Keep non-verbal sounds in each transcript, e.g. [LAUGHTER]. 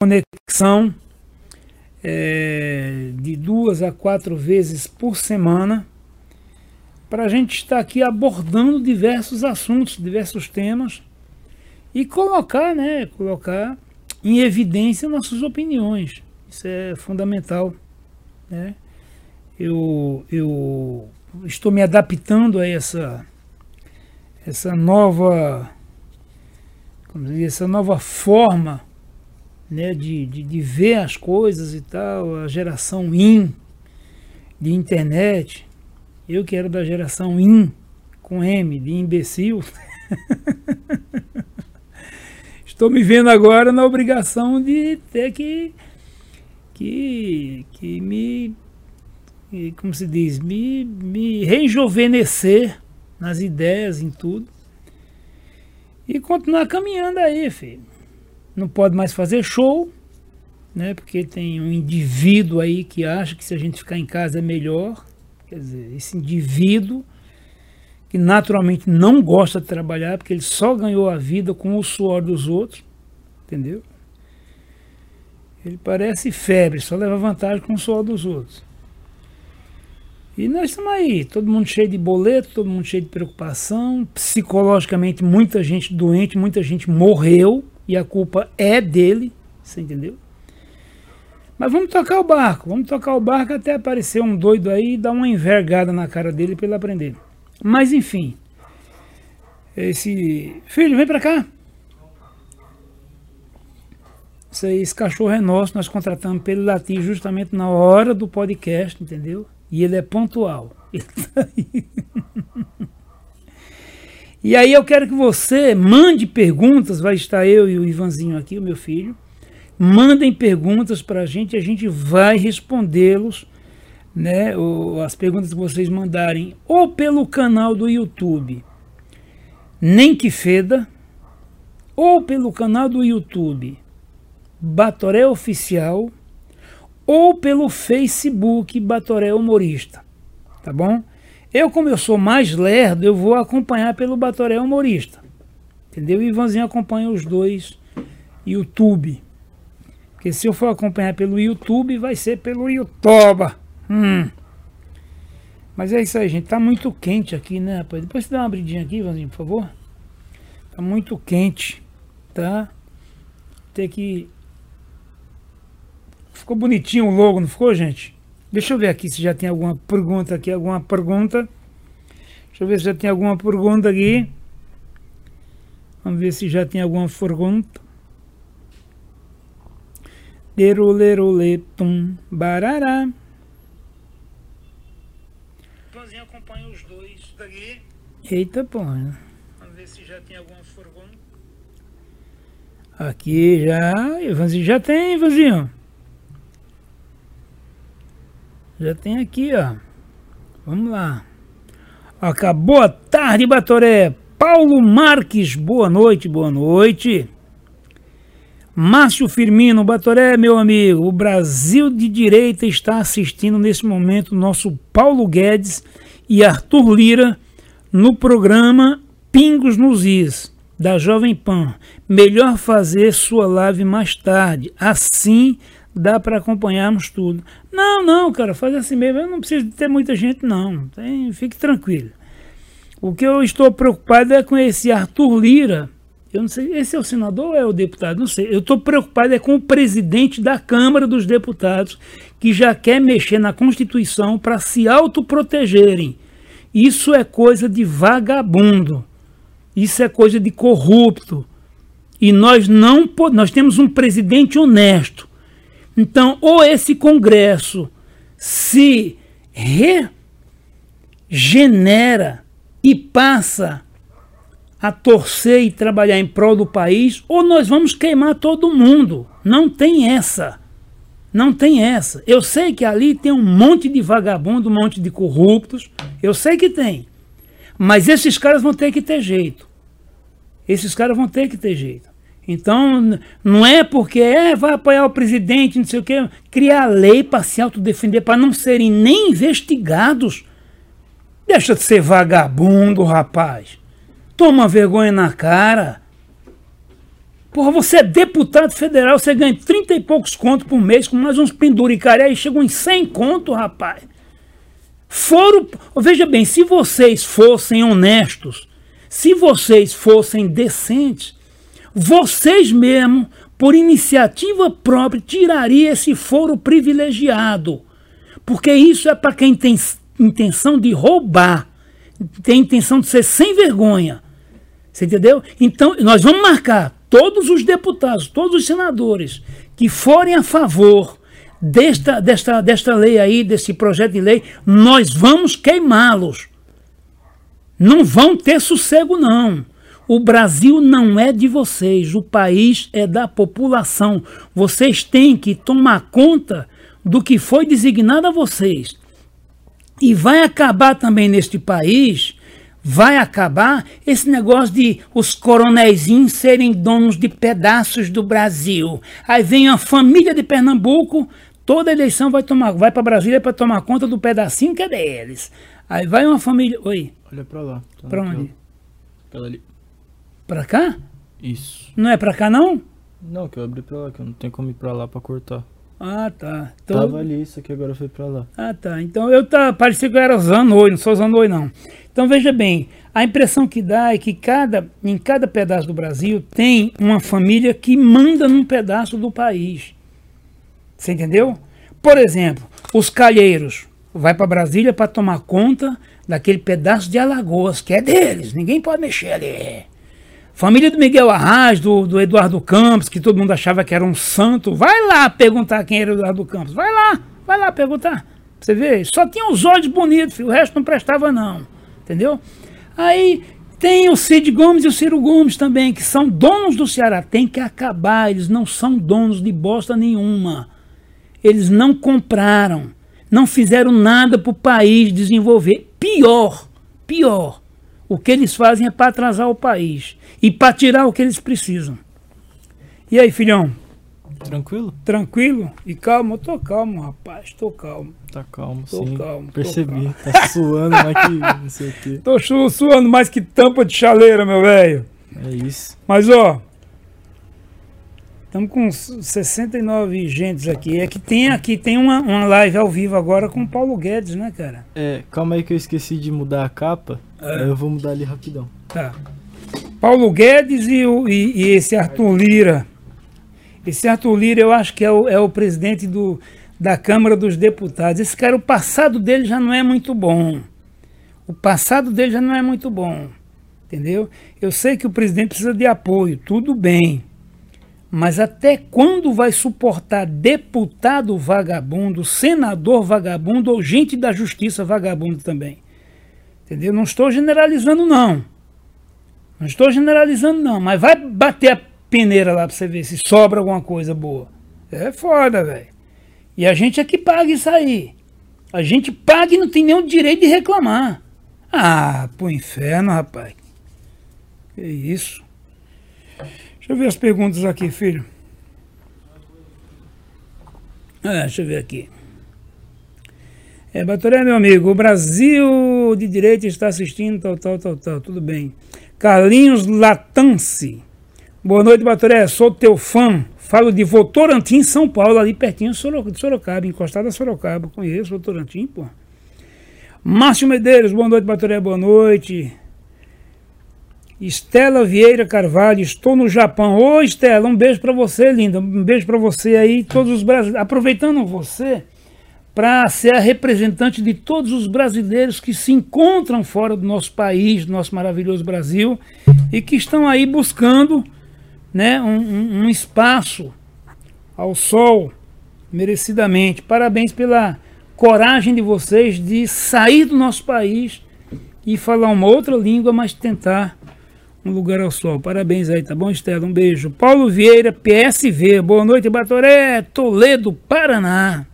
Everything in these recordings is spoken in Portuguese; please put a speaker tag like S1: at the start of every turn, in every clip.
S1: conexão é, de duas a quatro vezes por semana para a gente estar aqui abordando diversos assuntos, diversos temas e colocar, né, colocar em evidência nossas opiniões. Isso é fundamental, né? Eu, eu estou me adaptando a essa essa nova como dizer, essa nova forma né, de, de, de, ver as coisas e tal, a geração IN de internet. Eu que era da geração IN, com M, de imbecil. [LAUGHS] Estou me vendo agora na obrigação de ter que, que, que me, como se diz, me, me rejuvenescer nas ideias, em tudo. E continuar caminhando aí, filho não pode mais fazer show, né? Porque tem um indivíduo aí que acha que se a gente ficar em casa é melhor. Quer dizer, esse indivíduo que naturalmente não gosta de trabalhar, porque ele só ganhou a vida com o suor dos outros, entendeu? Ele parece febre, só leva vantagem com o suor dos outros. E nós estamos aí, todo mundo cheio de boleto, todo mundo cheio de preocupação, psicologicamente muita gente doente, muita gente morreu, e a culpa é dele, você entendeu? Mas vamos tocar o barco, vamos tocar o barco até aparecer um doido aí e dar uma envergada na cara dele para ele aprender. Mas enfim, esse filho, vem para cá. Aí, esse cachorro é nosso, nós contratamos ele latir justamente na hora do podcast, entendeu? E ele é pontual. Ele tá aí. [LAUGHS] E aí eu quero que você mande perguntas, vai estar eu e o Ivanzinho aqui, o meu filho. Mandem perguntas para a gente, a gente vai respondê-los, né? as perguntas que vocês mandarem, ou pelo canal do YouTube, Nem Que Feda, ou pelo canal do YouTube, Batoré Oficial, ou pelo Facebook Batoré Humorista, tá bom? Eu, como eu sou mais lerdo, eu vou acompanhar pelo Batoré Humorista. Entendeu? E Ivanzinho acompanha os dois YouTube. Porque se eu for acompanhar pelo YouTube, vai ser pelo YouTube. Hum. Mas é isso aí, gente. Tá muito quente aqui, né, rapaz? Depois você dá uma abridinha aqui, Ivanzinho, por favor. Tá muito quente, tá? Tem que... Ficou bonitinho o logo, não ficou, gente? Deixa eu ver aqui se já tem alguma pergunta aqui, alguma pergunta. Deixa eu ver se já tem alguma pergunta aqui. Vamos ver se já tem alguma pergunta. Lerolê, tum, barará. Pãozinho acompanha os dois daqui. Eita, pô. Vamos ver se já tem alguma pergunta. Aqui já. Ivanzinho já tem, Ivanzinho. Já tem aqui, ó. Vamos lá. Acabou boa tarde, Batoré. Paulo Marques, boa noite, boa noite. Márcio Firmino, Batoré, meu amigo, o Brasil de Direita está assistindo nesse momento nosso Paulo Guedes e Arthur Lira no programa Pingos nos Is, da Jovem Pan. Melhor fazer sua live mais tarde, assim dá para acompanharmos tudo. Não, não, cara, faz assim mesmo. Eu não preciso ter muita gente, não. Tem, fique tranquilo. O que eu estou preocupado é com esse Arthur Lira. Eu não sei, esse é o senador ou é o deputado? Não sei. Eu estou preocupado é com o presidente da Câmara dos Deputados, que já quer mexer na Constituição para se autoprotegerem. Isso é coisa de vagabundo. Isso é coisa de corrupto. E nós não nós temos um presidente honesto então, ou esse Congresso se regenera e passa a torcer e trabalhar em prol do país, ou nós vamos queimar todo mundo. Não tem essa. Não tem essa. Eu sei que ali tem um monte de vagabundo, um monte de corruptos. Eu sei que tem. Mas esses caras vão ter que ter jeito. Esses caras vão ter que ter jeito. Então, não é porque é, vai apoiar o presidente, não sei o quê, criar lei para se autodefender, para não serem nem investigados. Deixa de ser vagabundo, rapaz. Toma vergonha na cara. Porra, você é deputado federal, você ganha 30 e poucos contos por mês, com mais uns penduricários, aí chegam em 100 conto, rapaz. Foram, veja bem, se vocês fossem honestos, se vocês fossem decentes, vocês mesmo, por iniciativa própria, tirariam esse foro privilegiado. Porque isso é para quem tem intenção de roubar, tem intenção de ser sem vergonha. Você entendeu? Então, nós vamos marcar todos os deputados, todos os senadores que forem a favor desta, desta, desta lei aí, desse projeto de lei, nós vamos queimá-los. Não vão ter sossego, não. O Brasil não é de vocês, o país é da população. Vocês têm que tomar conta do que foi designado a vocês. E vai acabar também neste país, vai acabar esse negócio de os coronéisinhos serem donos de pedaços do Brasil. Aí vem a família de Pernambuco, toda eleição vai tomar, vai para Brasília para tomar conta do pedacinho que é deles. Aí vai uma família, oi.
S2: Olha para lá.
S1: Tá para onde?
S2: Pela ali.
S1: Para cá?
S2: Isso.
S1: Não é para cá não?
S2: Não, que eu abri para lá, que eu não tenho como ir para lá para cortar.
S1: Ah, tá. Então...
S2: Tava ali, isso aqui agora foi para lá.
S1: Ah, tá. Então eu tá, parecia que eu era Zanoi, não sou Zanoi não. Então veja bem, a impressão que dá é que cada, em cada pedaço do Brasil tem uma família que manda num pedaço do país. Você entendeu? Por exemplo, os calheiros vai para Brasília para tomar conta daquele pedaço de Alagoas, que é deles, ninguém pode mexer ali. Família do Miguel Arraes, do, do Eduardo Campos, que todo mundo achava que era um santo. Vai lá perguntar quem era o Eduardo Campos. Vai lá, vai lá perguntar. Você vê, só tinha os olhos bonitos, filho, o resto não prestava não. Entendeu? Aí tem o Cid Gomes e o Ciro Gomes também, que são donos do Ceará. Tem que acabar, eles não são donos de bosta nenhuma. Eles não compraram, não fizeram nada para o país desenvolver. Pior, pior, o que eles fazem é para atrasar o país e para tirar o que eles precisam. E aí, filhão?
S2: Tranquilo?
S1: Tranquilo? E calmo? Eu tô calmo, rapaz. Tô calmo.
S2: Tá calmo,
S1: tô
S2: sim.
S1: Calmo,
S2: Percebi.
S1: calmo.
S2: Tá suando mais que não sei o quê. [LAUGHS]
S1: Tô su suando mais que tampa de chaleira, meu velho.
S2: É isso.
S1: Mas, ó. Estamos com 69 gentes aqui. É que tem aqui, tem uma, uma live ao vivo agora com o Paulo Guedes, né, cara?
S2: É, calma aí que eu esqueci de mudar a capa.
S1: É.
S2: Eu vou mudar ali rapidão.
S1: Tá. Paulo Guedes e, o, e, e, esse Arthur Lira. Esse Arthur Lira, eu acho que é o, é o presidente do, da Câmara dos Deputados. Esse cara, o passado dele já não é muito bom. O passado dele já não é muito bom. Entendeu? Eu sei que o presidente precisa de apoio, tudo bem. Mas até quando vai suportar deputado vagabundo, senador vagabundo ou gente da justiça vagabundo também? Entendeu? Não estou generalizando, não. Não estou generalizando, não, mas vai bater a peneira lá pra você ver se sobra alguma coisa boa. É foda, velho. E a gente é que paga isso aí. A gente paga e não tem nenhum direito de reclamar. Ah, pro inferno, rapaz. Que isso. Deixa eu ver as perguntas aqui, filho. Ah, deixa eu ver aqui. É, Batoré, meu amigo, o Brasil de direita está assistindo, tal, tal, tal, tal, tudo bem. Carlinhos Latance. Boa noite, Batoré. Sou teu fã. Falo de Votorantim, São Paulo, ali pertinho de Sorocaba, encostado a Sorocaba. Conheço Votorantim, pô. Márcio Medeiros, boa noite, Batoré, boa noite. Estela Vieira Carvalho, estou no Japão. Ô, Estela, um beijo para você, linda. Um beijo para você aí, todos os brasileiros. Aproveitando você, para ser a representante de todos os brasileiros que se encontram fora do nosso país, do nosso maravilhoso Brasil, e que estão aí buscando né, um, um espaço ao sol, merecidamente. Parabéns pela coragem de vocês de sair do nosso país e falar uma outra língua, mas tentar um lugar ao sol. Parabéns aí, tá bom, Estela? Um beijo. Paulo Vieira, PSV. Boa noite, Batoré, Toledo, Paraná.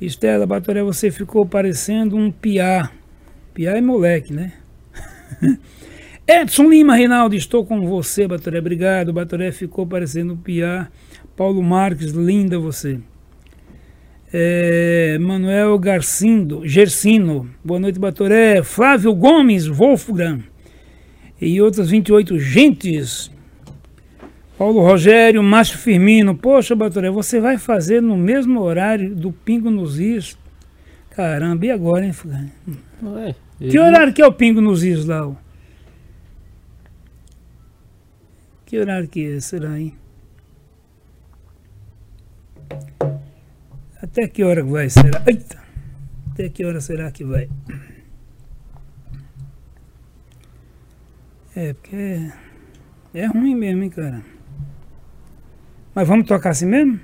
S1: Estela Batoré, você ficou parecendo um piá. Piá é moleque, né? [LAUGHS] Edson Lima, Reinaldo, estou com você, Batoré. Obrigado. Batoré ficou parecendo um piá. Paulo Marques, linda você. É, Manuel Garcindo, Gersino, boa noite, Batoré. Flávio Gomes, Wolfgang. E outras 28 gentes. Paulo Rogério, Márcio Firmino. Poxa, Batoré, você vai fazer no mesmo horário do Pingo nos Is? Caramba, e agora, hein, Fulano?
S2: Ué,
S1: Que horário que é o Pingo nos Is lá? Que horário que é, será, hein? Até que hora que vai, será? Eita! Até que hora será que vai? É, porque é, é ruim mesmo, hein, cara? Mas vamos tocar assim mesmo?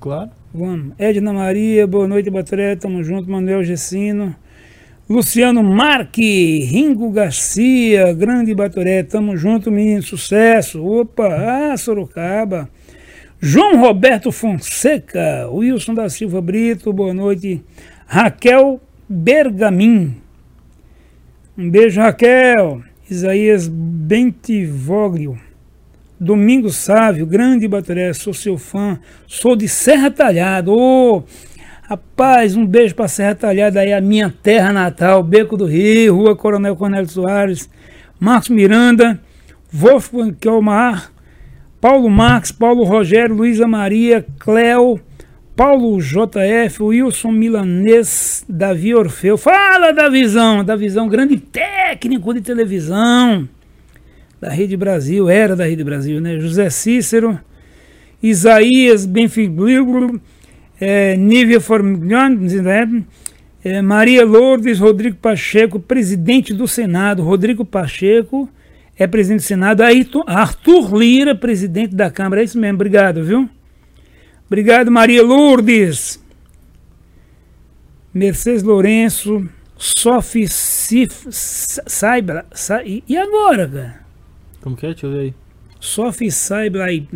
S2: Claro.
S1: Vamos. Edna Maria, boa noite, Batré, tamo junto. Manuel Gessino. Luciano Marque, Ringo Garcia, grande Batoré, tamo junto, menino, sucesso. Opa, ah, Sorocaba. João Roberto Fonseca, Wilson da Silva Brito, boa noite. Raquel Bergamin. Um beijo, Raquel. Isaías Bentivoglio. Domingo Sávio, grande Batoré, sou seu fã, sou de Serra Talhada. Ô, rapaz, um beijo para Serra Talhada aí, a minha terra natal, Beco do Rio, Rua Coronel Cornélio Soares, Marcos Miranda, Wolfgang Kelmar, Paulo Marques, Paulo Rogério, Luísa Maria, Cléo, Paulo JF, Wilson Milanês, Davi Orfeu. Fala, Davizão, Davizão, grande técnico de televisão da Rede Brasil, era da Rede Brasil, né? José Cícero, Isaías Benfiglio, é, Nívia Formiglione, né? é, Maria Lourdes, Rodrigo Pacheco, presidente do Senado. Rodrigo Pacheco é presidente do Senado. Ayrton- Arthur Lira, presidente da Câmara. É isso mesmo, obrigado, viu? Obrigado, Maria Lourdes. Mercedes Lourenço, Sophie Sif, Sa- e e agora, cara?
S2: Como que é? Deixa eu ver aí.
S1: Sophie Saiblai.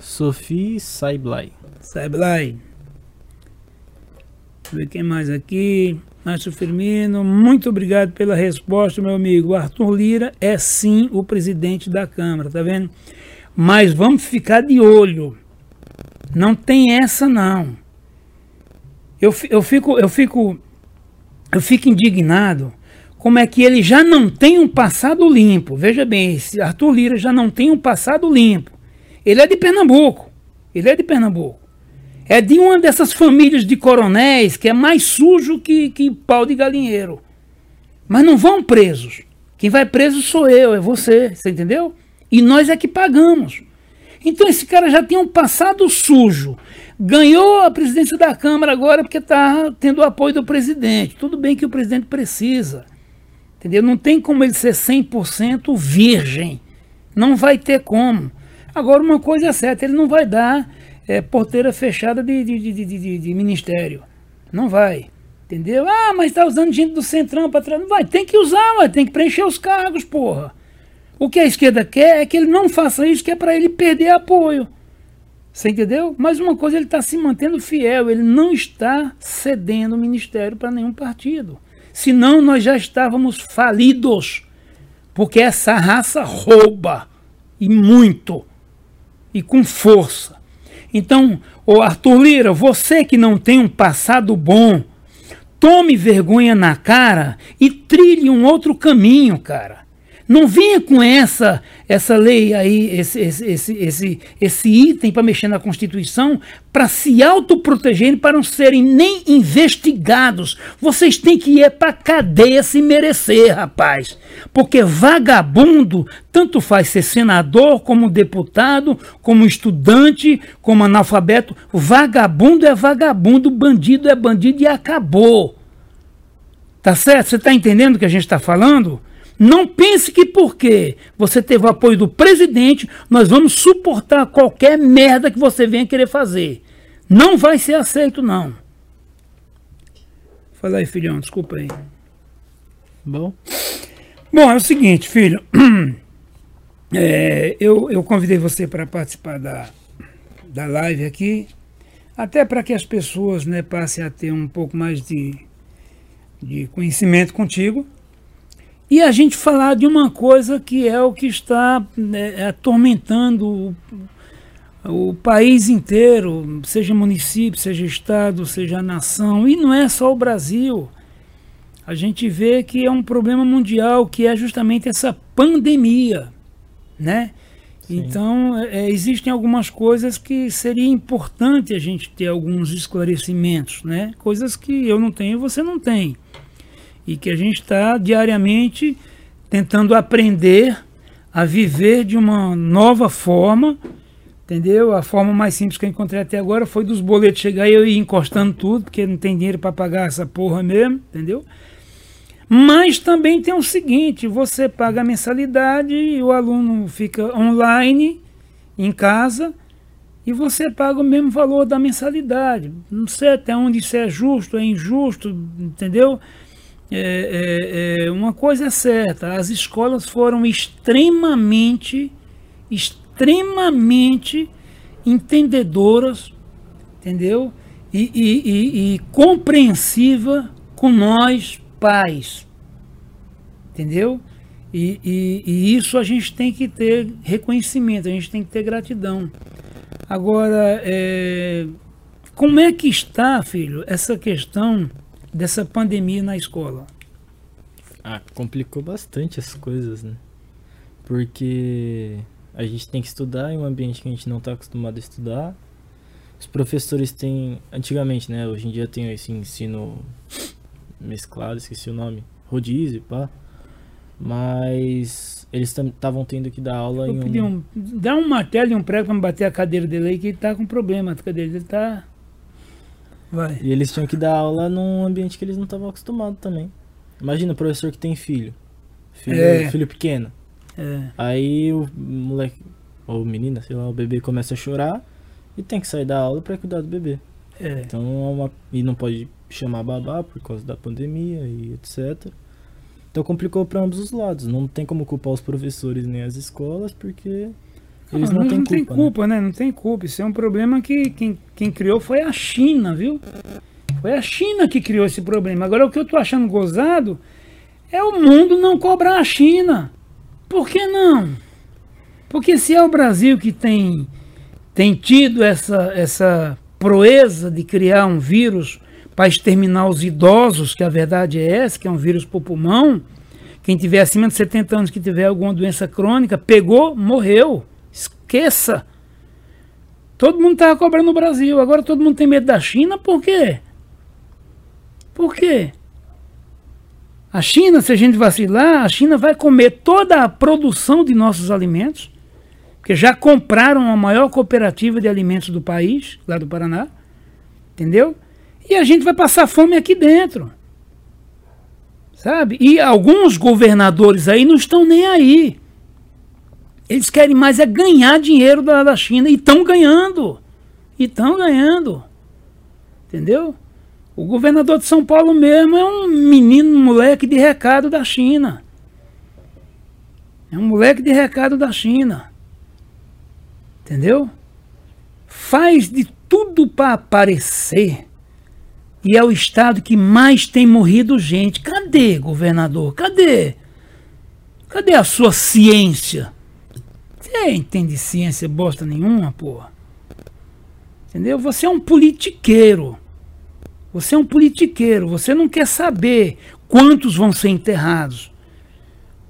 S2: Sophie Saiblai.
S1: Saiblai. Deixa eu ver quem mais aqui. Márcio Firmino, muito obrigado pela resposta, meu amigo. Arthur Lira é sim o presidente da Câmara, tá vendo? Mas vamos ficar de olho. Não tem essa não. Eu, eu fico, eu fico, eu fico indignado. Como é que ele já não tem um passado limpo? Veja bem, esse Arthur Lira já não tem um passado limpo. Ele é de Pernambuco. Ele é de Pernambuco. É de uma dessas famílias de coronéis que é mais sujo que, que pau de galinheiro. Mas não vão presos. Quem vai preso sou eu, é você, você entendeu? E nós é que pagamos. Então esse cara já tem um passado sujo. Ganhou a presidência da Câmara agora porque está tendo o apoio do presidente. Tudo bem que o presidente precisa. Entendeu? Não tem como ele ser 100% virgem. Não vai ter como. Agora, uma coisa é certa: ele não vai dar é, porteira fechada de, de, de, de, de- ministério. Não vai. Entendeu? Ah, mas está usando gente do Centrão para trás. Não vai. Tem que usar, ué, tem que preencher os cargos, porra. O que a esquerda quer é que ele não faça isso, que é para ele perder apoio. Você entendeu? Mas uma coisa, ele está se mantendo fiel, ele não está cedendo o ministério para nenhum partido. Senão nós já estávamos falidos. Porque essa raça rouba. E muito. E com força. Então, ô Arthur Lira, você que não tem um passado bom, tome vergonha na cara e trilhe um outro caminho, cara. Não venha com essa essa lei aí, esse, esse, esse, esse, esse item para mexer na Constituição, para se autoprotegerem, para não serem nem investigados. Vocês têm que ir para cadeia se merecer, rapaz. Porque vagabundo, tanto faz ser senador, como deputado, como estudante, como analfabeto. Vagabundo é vagabundo, bandido é bandido e acabou. Tá certo? Você está entendendo o que a gente está falando? Não pense que porque você teve o apoio do presidente, nós vamos suportar qualquer merda que você venha querer fazer. Não vai ser aceito, não. Fala aí, filhão, desculpa aí.
S2: Bom,
S1: Bom, é o seguinte, filho. [CLEARS THROAT] É, eu, eu convidei você para participar da, da live aqui, até para que as pessoas né, passem a ter um pouco mais de, de conhecimento contigo. E a gente falar de uma coisa que é o que está né, atormentando o, o país inteiro, seja município, seja estado, seja nação, e não é só o Brasil a gente vê que é um problema mundial, que é justamente essa pandemia, né?
S2: Sim.
S1: Então, é, existem algumas coisas que seria importante a gente ter alguns esclarecimentos, né? Coisas que eu não tenho e você não tem. E que a gente está diariamente tentando aprender a viver de uma nova forma, entendeu? A forma mais simples que eu encontrei até agora foi dos boletos chegar e eu ir encostando tudo, porque não tem dinheiro para pagar essa porra mesmo, entendeu? Mas também tem o seguinte: você paga a mensalidade e o aluno fica online em casa e você paga o mesmo valor da mensalidade. Não sei até onde isso é justo, é injusto, entendeu? É, é, é, uma coisa é certa: as escolas foram extremamente, extremamente entendedoras, entendeu? E, e, e, e compreensiva com nós, pais. Entendeu? E, e, e, isso a gente tem que ter reconhecimento, a gente tem que ter gratidão. Agora, é, como é que está, filho, essa questão dessa pandemia na escola?
S2: Ah, complicou bastante as coisas, né? Porque a gente tem que estudar em um ambiente que a gente não está acostumado a estudar. Os professores têm, antigamente, né? Hoje em dia tem esse ensino mesclado, esqueci o nome, rodízio, pá. Mas eles estavam tendo que dar aula
S1: Eu
S2: em um...
S1: um. Dá um martelo e um prego pra me bater a cadeira dele aí, que ele tá com problema. A cadeira dele tá. Vai.
S2: E eles tinham que dar aula num ambiente que eles não estavam acostumados também. Imagina o professor que tem filho. Filho,
S1: É.
S2: filho pequeno.
S1: É.
S2: Aí o moleque, ou menina, sei lá, o bebê começa a chorar e tem que sair da aula pra cuidar do bebê.
S1: É.
S2: Então, é uma, e não pode chamar babá por causa da pandemia e etc. Então complicou pra ambos os lados. Não tem como culpar os professores nem as escolas, porque eles
S1: Ah,
S2: não, têm
S1: não
S2: culpa.
S1: tem
S2: né?
S1: culpa, né? Não tem culpa. Isso é um problema que quem, quem criou foi a China, viu? Foi a China que criou esse problema. Agora, o que eu tô achando gozado é o mundo não cobrar a China. Por que não? Porque se é o Brasil que tem, tem tido essa, essa proeza de criar um vírus para exterminar os idosos, que a verdade é essa, que é um vírus por pulmão, quem tiver acima de 70 anos que tiver alguma doença crônica, pegou, morreu. Esqueça. Todo mundo estava cobrando no Brasil. Agora todo mundo tem medo da China. Por quê? Por quê? A China, se a gente vacilar, a China vai comer toda a produção de nossos alimentos, porque já compraram a maior cooperativa de alimentos do país, lá do Paraná, entendeu? E a gente vai passar fome aqui dentro. Sabe? E alguns governadores aí não estão nem aí. Eles querem mais é ganhar dinheiro da, da China. E estão ganhando. E estão ganhando. Entendeu? O governador de São Paulo mesmo é um menino, um moleque de recado da China. É um moleque de recado da China. Entendeu? Faz de tudo para aparecer. E é o estado que mais tem morrido gente. Cadê, governador? Cadê? Cadê a sua ciência? Você entende ciência bosta nenhuma, porra? Entendeu? Você é um politiqueiro. Você é um politiqueiro. Você não quer saber quantos vão ser enterrados.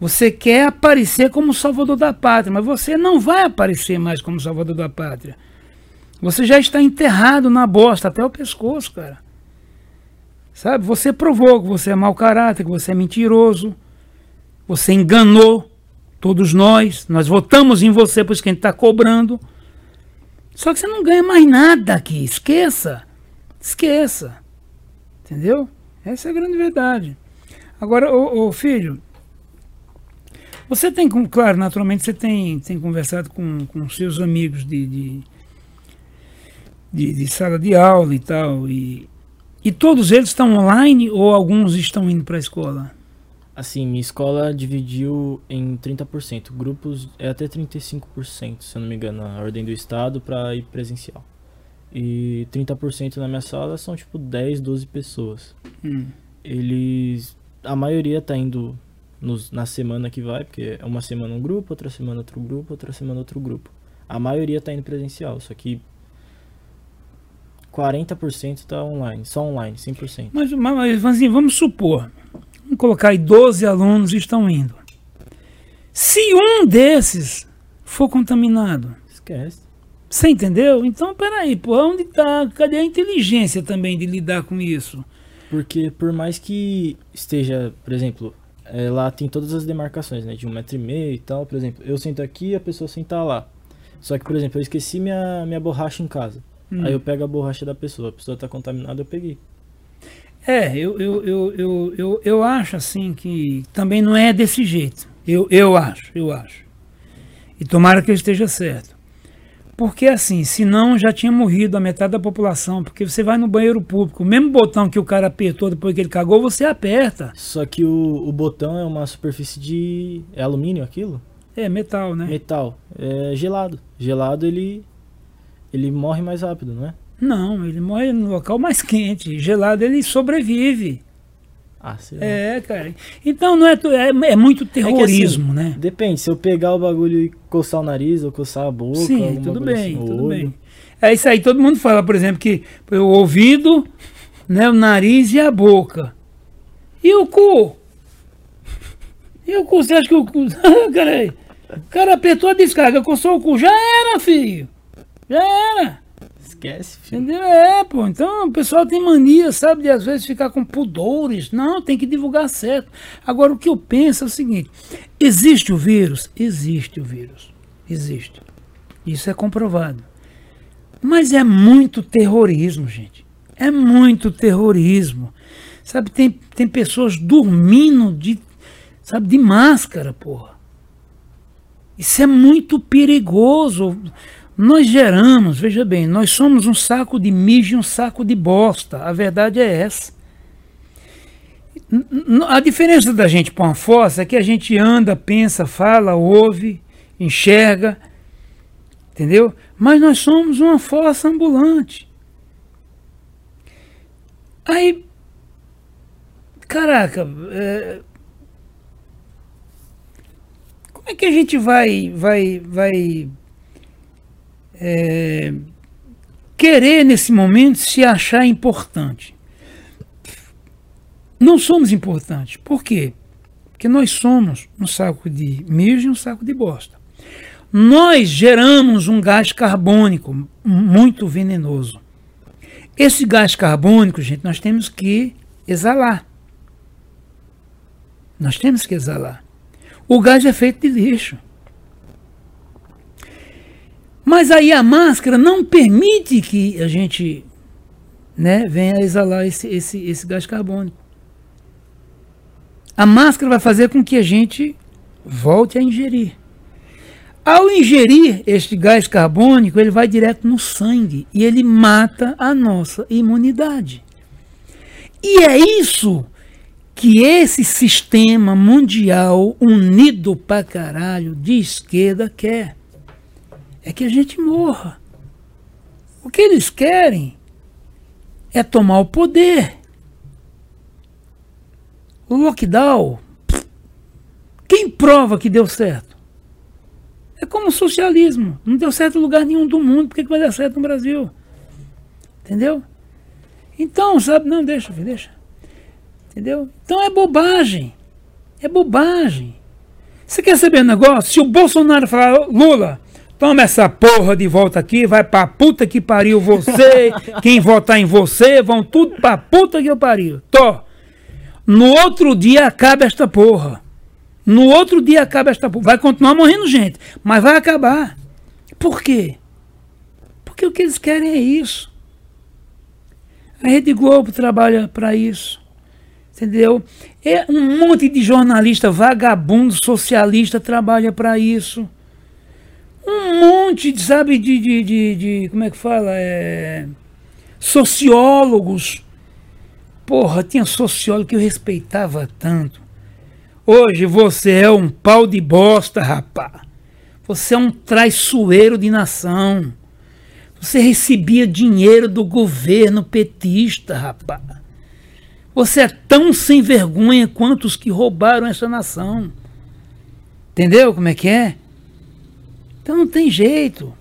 S1: Você quer aparecer como salvador da pátria, mas você não vai aparecer mais como salvador da pátria. Você já está enterrado na bosta até o pescoço, cara. Sabe? Você provou que você é mau caráter, que você é mentiroso. Você enganou todos nós. Nós votamos em você, por isso que a gente está cobrando. Só que você não ganha mais nada aqui. Esqueça. Esqueça. Entendeu? Essa é a grande verdade. Agora, ô, filho, você tem, claro, naturalmente você tem, tem conversado com, com seus amigos de, de, de, de sala de aula e tal. E, e todos eles estão online ou alguns estão indo para a escola?
S2: Assim, minha escola dividiu em 30%. Grupos é até 35%, se eu não me engano, a ordem do estado para ir presencial. E 30% na minha sala são tipo 10, 12 pessoas.
S1: Hum.
S2: Eles. A maioria tá indo nos, na semana que vai, porque é uma semana um grupo, outra semana outro grupo, outra semana outro grupo. A maioria tá indo presencial, só que 40% tá online, só online, 100%.
S1: Mas, mas, mas assim, vamos supor, vamos colocar aí 12 alunos estão indo. Se um desses for contaminado?
S2: Esquece.
S1: Você entendeu? Então, peraí, pô, onde tá? Cadê a inteligência também de lidar com isso?
S2: Porque por mais que esteja, por exemplo, é, lá tem todas as demarcações, né? De um metro e meio e tal. Por exemplo, eu sento aqui a pessoa senta lá. Só que, por exemplo, eu esqueci minha, minha borracha em casa.
S1: Hum.
S2: Aí eu pego a borracha da pessoa. A pessoa tá contaminada, eu peguei.
S1: É, eu, eu, eu, eu, eu, eu acho assim que também não é desse jeito. Eu, eu acho, eu acho. E tomara que eu esteja certo. Porque assim, senão já tinha morrido a metade da população. Porque você vai no banheiro público, o mesmo botão que o cara apertou depois que ele cagou, você aperta.
S2: Só que o, o botão é uma superfície de. É alumínio aquilo?
S1: É metal, né?
S2: Metal. É gelado. Gelado ele. Ele morre mais rápido, não é?
S1: Não, ele morre no local mais quente. Gelado ele sobrevive.
S2: Ah, lá.
S1: É, cara. Então não é, é, é muito terrorismo, né?
S2: Depende, se eu pegar o bagulho e coçar o nariz ou coçar a boca.
S1: Sim, tudo bem,
S2: assim,
S1: tudo
S2: olho.
S1: bem. É isso aí, todo mundo fala, por exemplo, que o ouvido, né, o nariz e a boca. E o cu? E o cu? Você acha que o cu. [LAUGHS] cara, o cara apertou a descarga, coçou o cu. Já era, filho. Já era.
S2: Esquece, filho.
S1: É, pô. Então o pessoal tem mania, sabe, de às vezes ficar com pudores. Não, tem que divulgar certo. Agora, o que eu penso é o seguinte: existe o vírus? Existe o vírus. Existe. Isso é comprovado. Mas é muito terrorismo, gente. É muito terrorismo. Sabe, tem, tem pessoas dormindo de, sabe, de máscara, porra. Isso é muito perigoso. Nós geramos, veja bem, nós somos um saco de mijo e um saco de bosta. A verdade é essa. A diferença da gente para uma fossa é que a gente anda, pensa, fala, ouve, enxerga, entendeu? Mas nós somos uma fossa ambulante. Aí, caraca, é, como é que a gente vai, vai, vai é, querer nesse momento se achar importante? Não somos importantes. Por quê? Porque nós somos um saco de mijo e um saco de bosta. Nós geramos um gás carbônico muito venenoso. Esse gás carbônico, gente, nós temos que exalar. Nós temos que exalar. O gás é feito de lixo. Mas aí a máscara não permite que a gente né, venha a exalar esse, esse, esse gás carbônico. A máscara vai fazer com que a gente volte a ingerir. Ao ingerir este gás carbônico, ele vai direto no sangue e ele mata a nossa imunidade. E é isso que esse sistema mundial unido pra caralho de esquerda quer. É que a gente morra. O que eles querem é tomar o poder. O lockdown, quem prova que deu certo? É como o socialismo. Não deu certo em lugar nenhum do mundo. Por que, vai dar certo no Brasil? Entendeu? Então, sabe? Não, deixa, filho, deixa. Entendeu? Então é bobagem. É bobagem. Você quer saber um negócio? Se o Bolsonaro falar, Lula, toma essa porra de volta aqui, vai pra puta que pariu você, [LAUGHS] quem votar em você, vão tudo pra puta que eu pariu. Tô. No outro dia acaba esta porra. No outro dia acaba esta porra. Vai continuar morrendo gente, mas vai acabar. Por quê? Porque o que eles querem é isso. A Rede Globo trabalha para isso. Entendeu? É um monte de jornalista vagabundo socialista trabalha para isso. Um monte, sabe, de, de, de, de- Como é que fala? É, sociólogos. Porra, tinha sociólogo que eu respeitava tanto. Hoje você é um pau de bosta, rapá. Você é um traiçoeiro de nação. Você recebia dinheiro do governo petista, rapá. Você é tão sem vergonha quanto os que roubaram essa nação. Entendeu como é que é? Então não tem jeito.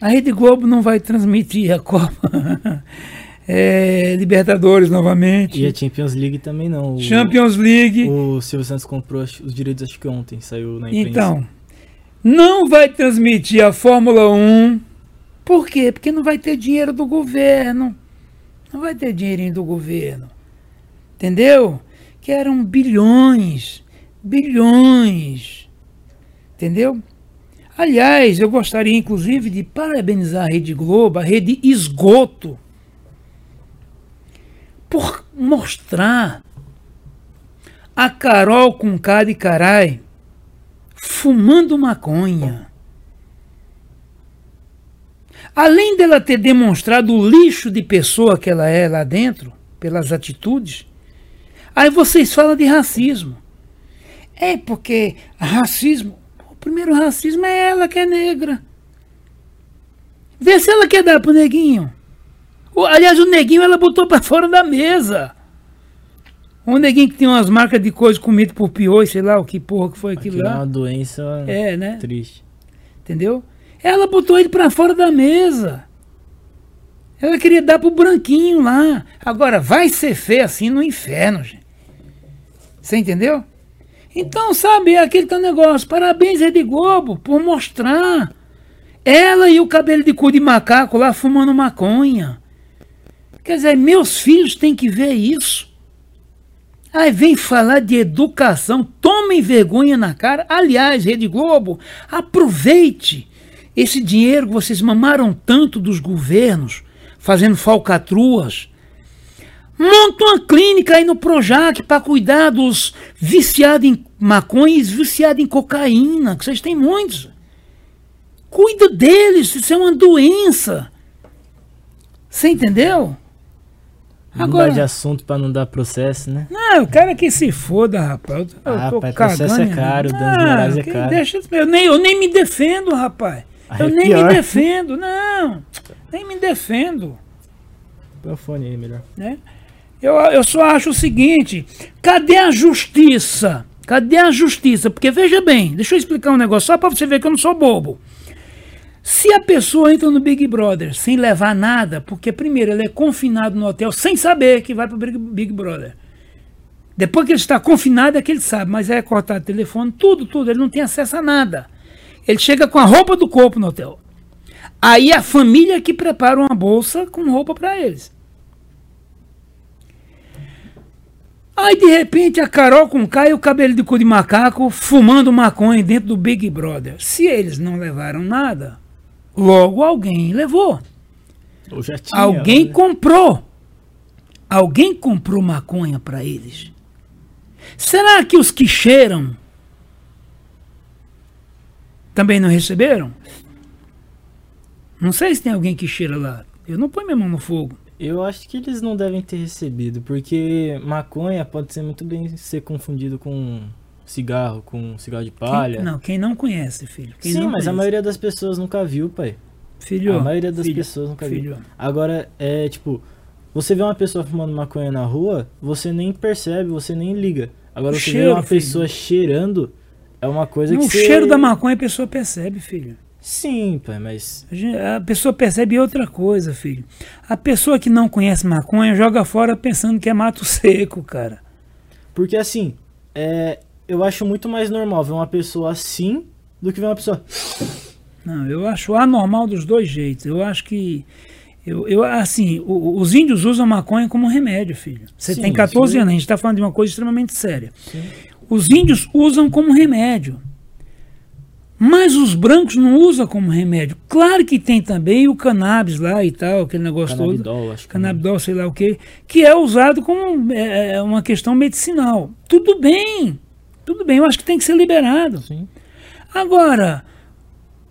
S1: A Rede Globo não vai transmitir a Copa [LAUGHS] é, Libertadores novamente.
S2: E a Champions League também não. O,
S1: Champions League.
S2: O Silvio Santos comprou os direitos acho que ontem, saiu na imprensa.
S1: Então, não vai transmitir a Fórmula 1. Por quê? Porque não vai ter dinheiro do governo. Não vai ter dinheirinho do governo. Entendeu? Que eram bilhões, bilhões. Entendeu? Aliás, eu gostaria inclusive de parabenizar a Rede Globo, a Rede Esgoto, por mostrar a Carol com cara e carai fumando maconha. Além dela ter demonstrado o lixo de pessoa que ela é lá dentro, pelas atitudes, aí vocês falam de racismo. É porque racismo, primeiro racismo é ela que é negra. Vê se ela quer dar pro neguinho. Aliás, o neguinho ela botou para fora da mesa. Um neguinho que tem umas marcas de coisa comido por pior, sei lá o que porra que foi aquilo
S2: Aquilo
S1: lá.
S2: é uma doença
S1: É, né?
S2: triste.
S1: Entendeu? Ela botou ele pra fora da mesa. Ela queria dar pro branquinho lá. Agora, vai ser feio assim no inferno, gente. Você entendeu? Então, sabe, é aquele teu negócio. Parabéns, Rede Globo, por mostrar. Ela e o cabelo de cu de macaco lá fumando maconha. Quer dizer, meus filhos têm que ver isso. Aí vem falar de educação, tomem vergonha na cara. Aliás, Rede Globo, aproveite esse dinheiro que vocês mamaram tanto dos governos, fazendo falcatruas. Monta uma clínica aí no Projac para cuidar dos viciados em maconha e viciados em cocaína, que vocês têm muitos. Cuida deles, isso é uma doença. Você entendeu?
S2: Mudar de assunto pra não dar processo, né?
S1: Não, o cara que se foda, rapaz. Eu,
S2: Ah, processo
S1: cagando
S2: é caro,
S1: mim.
S2: danos morais é caro.
S1: Deixa, eu, nem, eu nem me defendo, rapaz.
S2: Ah,
S1: Eu
S2: é
S1: nem
S2: pior.
S1: me defendo, não. Nem me defendo.
S2: Põe o fone aí, melhor.
S1: Né? Eu, eu só acho o seguinte: cadê a justiça? Cadê a justiça? Porque veja bem, deixa eu explicar um negócio só para você ver que eu não sou bobo. Se a pessoa entra no Big Brother sem levar nada, porque primeiro ele é confinado no hotel sem saber que vai para o Big, Big Brother. Depois que ele está confinado é que ele sabe, mas é cortado o telefone, tudo, tudo, ele não tem acesso a nada. Ele chega com a roupa do corpo no hotel. Aí a família que prepara uma bolsa com roupa para eles. Aí de repente a Carol com Caio, o cabelo de cu de macaco, fumando maconha dentro do Big Brother. Se eles não levaram nada, logo alguém levou.
S2: Tinha.
S1: Alguém
S2: né?
S1: comprou. Alguém comprou maconha para eles. Será que os que cheiram também não receberam? Não sei se tem alguém que cheira lá. Eu não ponho minha mão no fogo.
S2: Eu acho que eles não devem ter recebido, porque maconha pode ser muito bem ser confundido com cigarro, com cigarro de palha.
S1: Quem, não, quem não conhece, filho. Quem
S2: Sim, mas a
S1: conhece.
S2: maioria das pessoas nunca viu, pai.
S1: Filho,
S2: a maioria das
S1: filho,
S2: pessoas nunca viu.
S1: filho.
S2: Agora, é tipo, você vê uma pessoa fumando maconha na rua, você nem percebe, você nem liga. Agora, você vê
S1: Cheiro,
S2: uma
S1: filho.
S2: pessoa cheirando, é uma coisa
S1: No
S2: que você...
S1: cheiro da maconha a pessoa percebe, filho.
S2: Sim, pai, mas...
S1: A pessoa percebe outra coisa, filho. A pessoa que não conhece maconha joga fora pensando que é mato seco, cara.
S2: Porque assim, é, eu acho muito mais normal ver uma pessoa assim do que ver uma pessoa...
S1: Não, eu acho anormal dos dois jeitos. Eu acho que. Eu, eu, assim, o- os índios usam maconha como remédio, filho. Você
S2: Sim,
S1: tem 14
S2: isso-
S1: anos, a gente está falando de uma coisa extremamente séria.
S2: Sim.
S1: Os índios usam como remédio. Mas os brancos não usam como remédio. Claro que tem também o cannabis lá e tal, aquele negócio todo.
S2: Canabidol, acho que...
S1: Canabidol, sei lá o que, que é usado como é, é, uma questão medicinal. Tudo bem, tudo bem, eu acho que tem que ser liberado.
S2: Sim.
S1: Agora,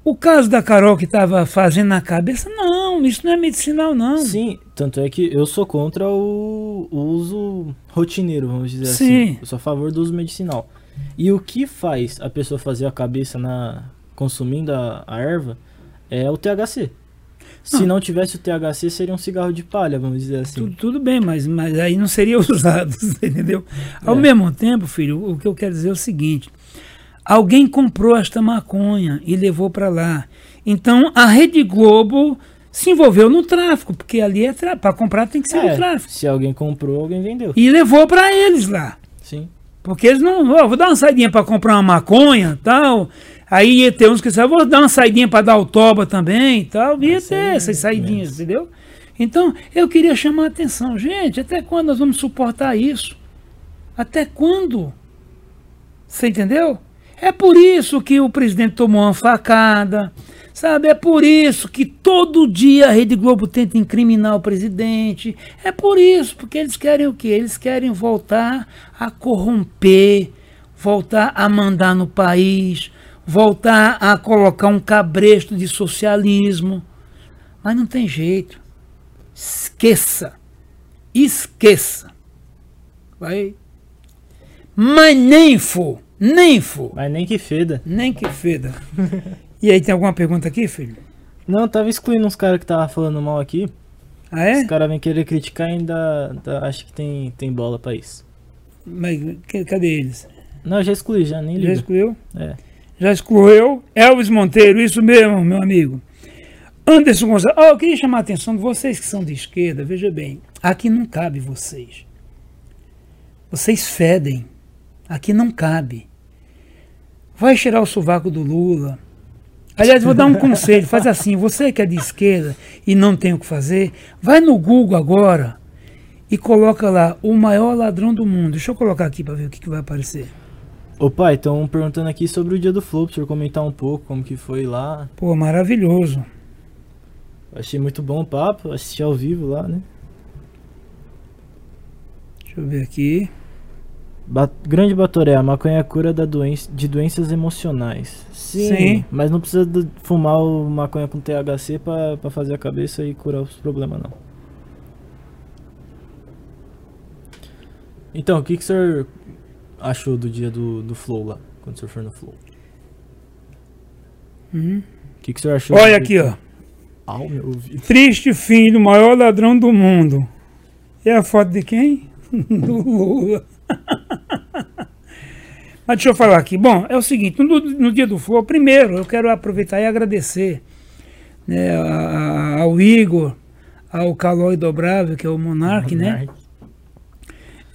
S1: o caso da Carol que estava fazendo na cabeça, não, isso não é medicinal, não.
S2: Sim, tanto é que eu sou contra o, o uso rotineiro, vamos dizer
S1: Sim.
S2: assim. Eu sou a favor do uso medicinal. E o que faz a pessoa fazer a cabeça na consumindo a, a erva é o THC. Se
S1: Não.
S2: não tivesse o THC, seria um cigarro de palha, vamos dizer assim.
S1: Tudo, tudo bem, mas, mas aí não seria [LAUGHS] usado, entendeu? Ao
S2: É.
S1: mesmo tempo, filho, o que eu quero dizer é o seguinte: alguém comprou esta maconha e levou para lá. Então a Rede Globo se envolveu no tráfico, porque ali é para comprar tem que ser
S2: É,
S1: no tráfico.
S2: se alguém comprou, alguém vendeu.
S1: E levou para eles lá.
S2: Sim.
S1: Porque eles não, ó, vou dar uma saidinha para comprar uma maconha, tal. Aí ia ter uns que disseram, vou dar uma saidinha para dar o toba também e tal. Ia ter
S2: é
S1: essas saidinhas, entendeu? Então, eu queria chamar a atenção. Gente, até quando nós vamos suportar isso? Até quando? Você entendeu? É por isso que o presidente tomou uma facada, sabe? É por isso que todo dia a Rede Globo tenta incriminar o presidente. É por isso, porque eles querem o quê? Eles querem voltar a corromper, voltar a mandar no país, voltar a colocar um cabresto de socialismo. Mas não tem jeito. Esqueça. Esqueça. Vai. Mas nem for. Nem for.
S2: Mas nem que feda.
S1: Nem que feda. [LAUGHS] E aí, tem alguma pergunta aqui, filho?
S2: Não, tava excluindo uns caras que tava falando mal aqui.
S1: Ah, é?
S2: Os caras vêm querer criticar e ainda, ainda acho que tem, tem bola pra isso.
S1: Mas que- cadê eles?
S2: Não, já excluí, já nem
S1: Já
S2: ligo.
S1: excluiu?
S2: É.
S1: Já excluiu? Elvis Monteiro, isso mesmo, meu amigo. Anderson Gonçalves. Oh, eu queria chamar a atenção de vocês que são de esquerda. Veja bem, aqui não cabe vocês. Vocês fedem. Aqui não cabe. Vai cheirar o sovaco do Lula. Aliás, vou dar um conselho. Faz assim, você que é de esquerda e não tem o que fazer, vai no Google agora e coloca lá o maior ladrão do mundo. Deixa eu colocar aqui para ver o que, que vai aparecer.
S2: Ô pai, estão perguntando aqui sobre o dia do Flow, pra senhor comentar um pouco como que foi lá.
S1: Pô, maravilhoso.
S2: Achei muito bom o papo, assisti ao vivo lá, né?
S1: Deixa eu ver aqui.
S2: Ba- Grande Batoré, a maconha é a cura da doença, de doenças emocionais. Sim,
S1: Sim.
S2: mas não precisa fumar o maconha com THC pra, pra fazer a cabeça e curar os problemas, não. Então, o que, que o senhor achou do dia do, do Flow lá, quando o senhor for no Flow?
S1: Hum.
S2: O que, que o senhor achou?
S1: Olha aqui, ó.
S2: Au, meu ouvido.
S1: Triste fim do maior ladrão do mundo. E a foto de quem? [LAUGHS] do Lula. [LAUGHS] Mas deixa eu falar aqui. Bom, é o seguinte, no, no dia do Flow, primeiro eu quero aproveitar e agradecer né, a- ao Igor, ao Calói Dobrável, que é o Monark, né?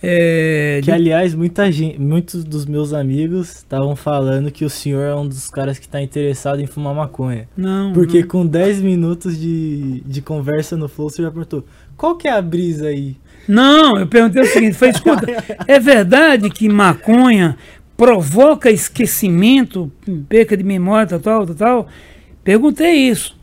S1: É,
S2: Que aliás, muita gente, muitos dos meus amigos estavam falando que o senhor é um dos caras que tá interessado em fumar maconha.
S1: não,
S2: Porque
S1: não.
S2: com 10 minutos de, de conversa no Flow, você já perguntou: qual que é a brisa aí?
S1: Não, eu perguntei o seguinte, foi, escuta, [LAUGHS] é verdade que maconha provoca esquecimento, perca de memória, tal, tal, tal, tal? Perguntei isso.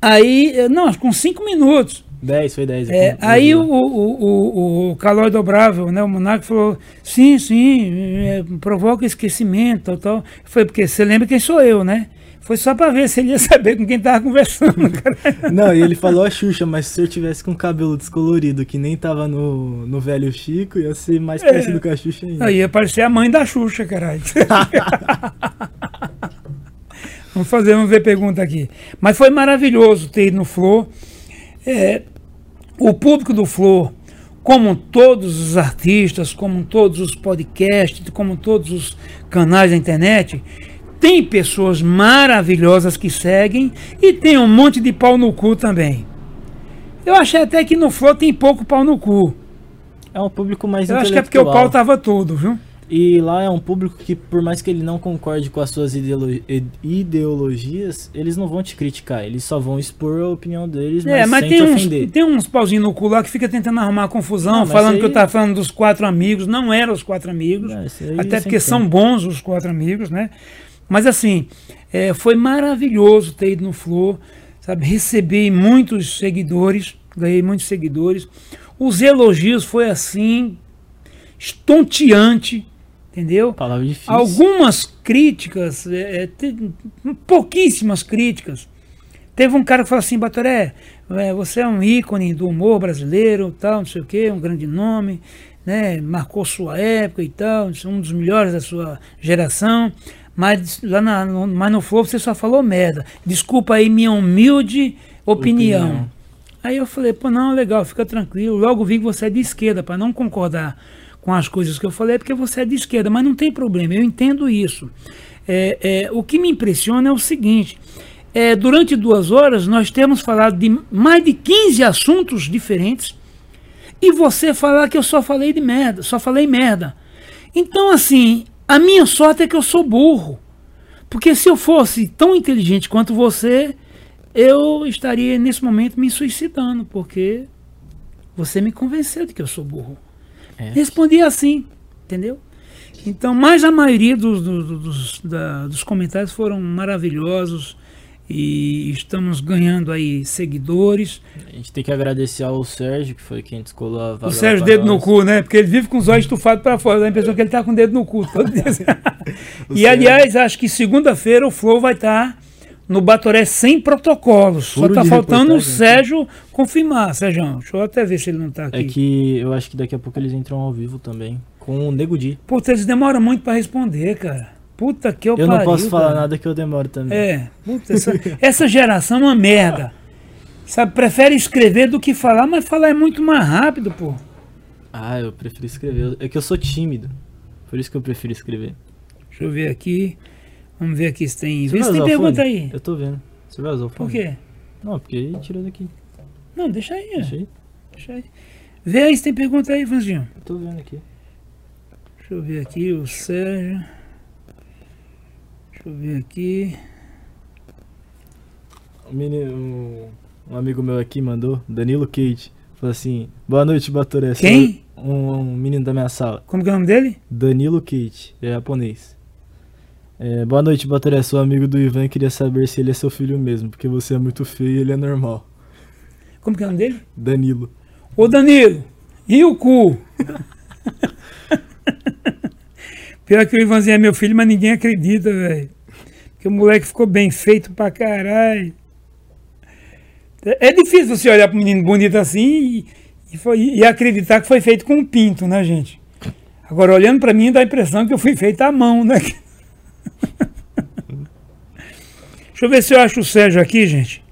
S1: Aí, eh, não, com cinco minutos.
S2: 10, foi 10.
S1: É, aí o, o, o, o Calói Dobrável, né, o Monarca falou, sim, sim, é, provoca esquecimento, tal, tal. Foi porque você lembra quem sou eu, né? Foi só para ver se ele ia saber com quem tava conversando, [LAUGHS] cara.
S2: Não, e ele falou a Xuxa, mas se o senhor tivesse com cabelo descolorido, que nem tava no, no velho Chico, ia ser mais parecido com a Xuxa ainda.
S1: Aí ia parecer a mãe da Xuxa, caralho. [LAUGHS] vamos fazer, vamos ver pergunta aqui. Mas foi maravilhoso ter ido no Flow. É, o público do Flow, como todos os artistas, como todos os podcasts, como todos os canais da internet, tem pessoas maravilhosas que seguem e tem um monte de pau no cu também. Eu achei até que no Flow tem pouco pau no cu.
S2: É um público mais
S1: Eu acho que é porque o pau tava todo, viu?
S2: E lá é um público que, por mais que ele não concorde com as suas ideolo- ide- ideologias, eles não vão te criticar, eles só vão expor a opinião deles, mas,
S1: É, mas
S2: sem
S1: tem
S2: te
S1: uns,
S2: ofender.
S1: tem uns pauzinhos no cu lá que fica tentando arrumar confusão,
S2: Não,
S1: falando
S2: isso
S1: que eu
S2: aí-
S1: tava falando dos quatro amigos. Não eram os quatro amigos.
S2: É, aí
S1: até porque são bons os quatro amigos, né? Mas assim, é, foi maravilhoso ter ido no Flow, sabe? Recebi muitos seguidores, ganhei muitos seguidores. Os elogios foi assim, estonteante, entendeu?
S2: Palavra difícil.
S1: Algumas críticas, é, é, te- pouquíssimas críticas. Teve um cara que falou assim, Batoré, é, você é um ícone do humor brasileiro, tal, não sei o quê, um grande nome, né? Marcou sua época e tal, um dos melhores da sua geração. Mas lá na, no, mas no Flow você só falou merda. Desculpa aí minha humilde opinião.
S2: Opinião.
S1: Aí eu falei, pô, não, legal, fica tranquilo. Logo vi que você é de esquerda, para não concordar com as coisas que eu falei, é porque você é de esquerda, mas não tem problema, eu entendo isso. É, é, o que me impressiona é o seguinte: é, durante duas horas nós temos falado de mais de 15 assuntos diferentes e você falar que eu só falei de merda, só falei merda. Então, assim, a minha sorte é que eu sou burro. Porque se eu fosse tão inteligente quanto você, eu estaria nesse momento me suicidando, porque você me convenceu de que eu sou burro.
S2: É.
S1: Respondi assim, entendeu? Então, mas a maioria dos, dos, dos, da- dos comentários foram maravilhosos e estamos ganhando aí seguidores.
S2: A gente tem que agradecer ao Sérgio, que foi quem descolou a vaga.
S1: O Sérgio, dedo no
S2: nós.
S1: cu, né? Porque ele vive com os olhos estufados para fora. Dá a impressão que ele tá com o dedo no cu [LAUGHS] todo dia. E
S2: Sérgio-
S1: aliás, acho que segunda-feira o Flow vai estar no Batoré sem protocolos. Só tá faltando o Sérgio confirmar, Sérgio. Deixa eu até ver se ele não tá aqui.
S2: É que eu acho que daqui a pouco eles entram ao vivo também. Com o Nego Di.
S1: Puta, eles demoram muito para responder, cara. Puta que eu
S2: Eu não
S1: pariu,
S2: posso falar
S1: cara.
S2: nada que eu demoro também.
S1: É, puta, essa, essa geração é uma merda. Sabe, prefere escrever do que falar, mas falar é muito mais rápido, pô.
S2: Ah, eu prefiro escrever. É que eu sou tímido. Por isso que eu prefiro escrever.
S1: Deixa eu ver aqui. Vamos ver aqui se tem.
S2: Você
S1: Vê se tem pergunta
S2: fone?
S1: aí.
S2: Eu tô vendo. Você vai usar o
S1: Por
S2: fone?
S1: quê?
S2: Não, porque aí tirou daqui.
S1: Não, deixa aí. ó.
S2: Deixa aí.
S1: Deixa aí. Vê aí se tem pergunta aí, Franzinho.
S2: Eu tô vendo aqui.
S1: Deixa eu ver aqui, o Sérgio. Deixa eu ver aqui.
S2: Um, menino, um, amigo meu aqui mandou, Danilo Kate. Falou assim: Boa noite, Batoré.
S1: Quem?
S2: Sou Um, um menino da minha sala.
S1: Como que é o nome dele?
S2: Danilo Kate, é japonês. É, boa noite, Batoré. Sou amigo do Ivan queria saber se ele é seu filho mesmo, porque você é muito feio e ele é normal.
S1: Como que é o nome dele?
S2: Danilo.
S1: Ô Danilo, e o cu? [LAUGHS] Pior que o Ivanzinho é meu filho, mas ninguém acredita, velho. Porque o moleque ficou bem feito pra caralho. É é difícil você olhar pro menino bonito assim e, e foi- e acreditar que foi feito com um pinto, né, gente? Agora, olhando pra mim, dá a impressão que eu fui feito à mão, né? [LAUGHS] Deixa eu ver se eu acho o Sérgio aqui, gente.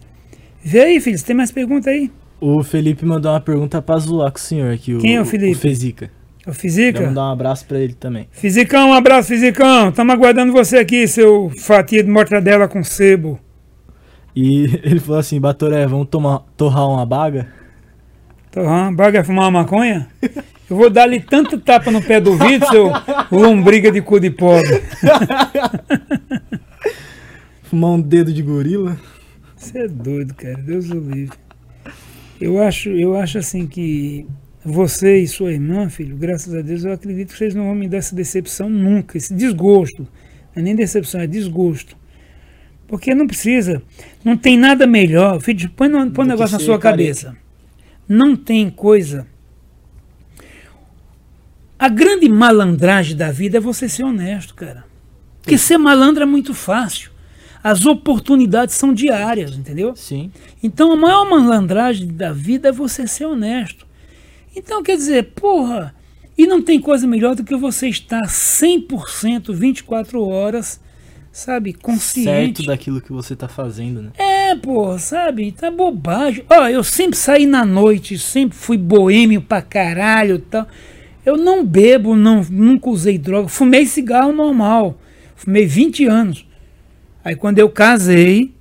S1: Vê aí, filho, você tem mais pergunta aí?
S2: O Felipe mandou uma pergunta pra zoar com o senhor aqui.
S1: Quem é o Felipe?
S2: O Fezica.
S1: O Fisica?
S2: Quero mandar um abraço pra ele também.
S1: Fisicão, um abraço, Fisicão. Estamos aguardando você aqui, seu fatia de mortadela com sebo.
S2: E [LAUGHS] ele falou assim: Batoré, vamos tomar, torrar uma baga?
S1: Torrão, baga fumar uma maconha? Eu vou dar-lhe tanto tapa no pé do vidro, seu lombriga de cu de pobre. [LAUGHS]
S2: Fumar um dedo de gorila?
S1: Você é doido, cara. Deus o livre. Eu acho, eu acho assim que você e sua irmã, filho, graças a Deus, eu acredito que vocês não vão me dar essa decepção nunca, esse desgosto. Não é nem decepção, é desgosto. Porque não precisa, não tem nada melhor. Filho, põe, no- põe um negócio na sua cabeça. Não tem coisa. A grande malandragem da vida é você ser honesto, cara. Porque ser malandro é muito fácil. As oportunidades são diárias, entendeu?
S2: Sim.
S1: Então a maior malandragem da vida é você ser honesto. Então quer dizer, porra, e não tem coisa melhor do que você estar 100% 24 horas, sabe,
S2: Certo
S1: consciente.
S2: daquilo que você tá fazendo, né?
S1: É, porra, sabe, tá bobagem. Ó, eu sempre saí na noite, sempre fui boêmio pra caralho e tal. Eu não bebo, não, nunca usei droga, fumei cigarro normal. Fumei 20 anos. Aí quando eu casei,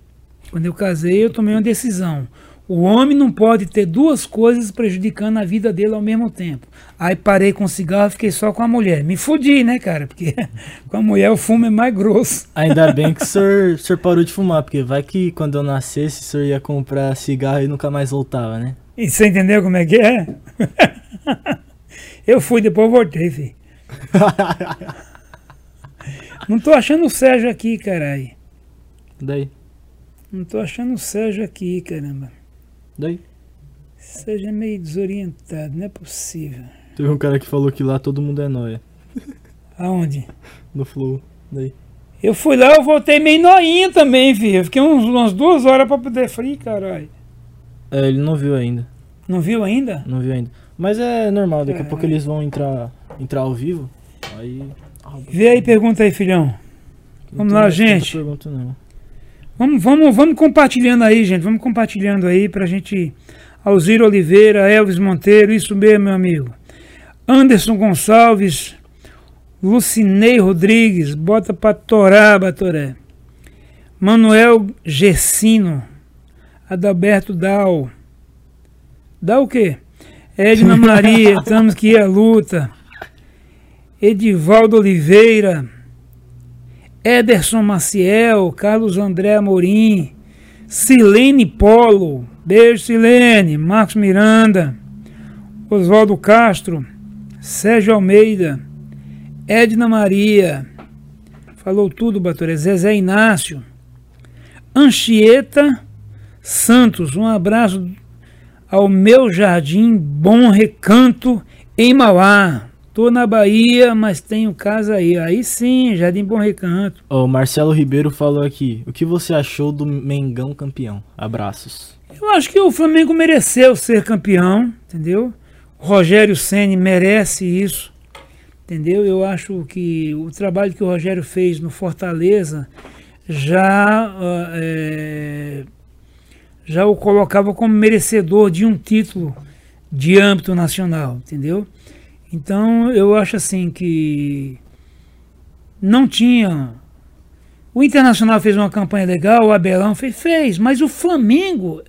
S1: quando eu casei, eu tomei uma decisão. O homem não pode ter duas coisas prejudicando a vida dele ao mesmo tempo. Aí parei com o cigarro, fiquei só com a mulher. Me fudi, né, cara? Porque [LAUGHS] com a mulher o fumo é mais grosso.
S2: Ainda bem que o senhor, o senhor parou de fumar, porque vai que quando eu nascesse o senhor ia comprar cigarro e nunca mais voltava, né?
S1: E você entendeu como é que é? [LAUGHS] Eu fui, depois voltei, filho. [LAUGHS] Não tô achando o Sérgio aqui, caralho.
S2: Daí,
S1: Não tô achando o Sérgio aqui, caramba.
S2: Daí.
S1: É meio desorientado, não é possível.
S2: Teve um cara que falou que lá todo mundo é nóia.
S1: Aonde?
S2: No Flow. Daí.
S1: Eu fui lá, eu voltei meio noinha também, filho. Eu fiquei uns, umas duas horas pra poder frio, caralho.
S2: É, ele não viu ainda.
S1: Não viu ainda?
S2: Não viu ainda. Mas é normal, daqui a pouco eles vão entrar, entrar ao vivo. Aí. Ah,
S1: Vê aí, pergunta aí, filhão. Vamos lá, gente.
S2: Pergunta, não.
S1: Vamos, vamos, vamos compartilhando aí, gente. Vamos compartilhando aí pra gente. Alziro Oliveira, Elvis Monteiro, isso mesmo, meu amigo. Anderson Gonçalves, Lucinei Rodrigues, bota pra torar, Batoré. Manuel Gessino, Adalberto Dal. Dá o quê? Edna [LAUGHS] Maria, estamos que à luta. Edivaldo Oliveira, Ederson Maciel, Carlos André Amorim, Silene Polo, beijo Silene, Marcos Miranda, Oswaldo Castro, Sérgio Almeida, Edna Maria, falou tudo, Batoré, Zezé Inácio, Anchieta Santos, um abraço ao meu jardim. Bom Recanto em Mauá. Tô na Bahia, mas tenho casa aí. Aí sim, Jardim Bom Recanto.
S2: O Marcelo Ribeiro falou aqui. O que você achou do Mengão campeão? Abraços.
S1: Eu acho que o Flamengo mereceu ser campeão, entendeu? O Rogério Ceni merece isso, entendeu? Eu acho que o trabalho que o Rogério fez no Fortaleza já é, já o colocava como merecedor de um título de âmbito nacional, entendeu? Então eu acho assim que não tinha. O Internacional fez uma campanha legal, o Abelão fez, fez, mas o Flamengo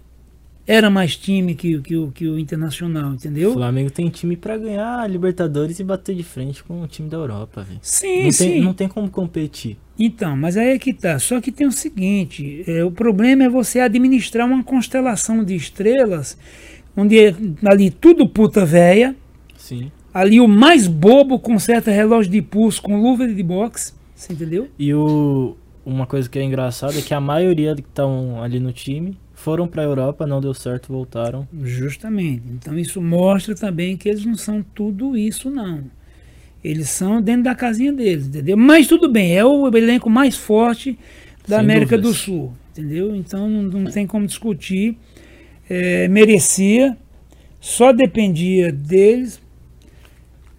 S1: era mais time que, que, o, que o Internacional, entendeu? O
S2: Flamengo tem time para ganhar Libertadores e bater de frente com o time da Europa, velho.
S1: Sim,
S2: não
S1: sim.
S2: Tem, não tem como competir.
S1: Então, mas aí é que tá. Só que tem o seguinte: é, o problema é você administrar uma constelação de estrelas, onde é, ali tudo puta véia.
S2: Sim.
S1: Ali o mais bobo conserta relógio de pulso com luva de boxe. Você entendeu?
S2: E o, uma coisa que é engraçada é que a maioria que estão ali no time foram para a Europa, não deu certo, voltaram.
S1: Justamente. Então isso mostra também que eles não são tudo isso, não. Eles são dentro da casinha deles, entendeu? Mas tudo bem, é o elenco mais forte da Sem América dúvidas. do Sul, entendeu? Então não, não tem como discutir. É, merecia, só dependia deles.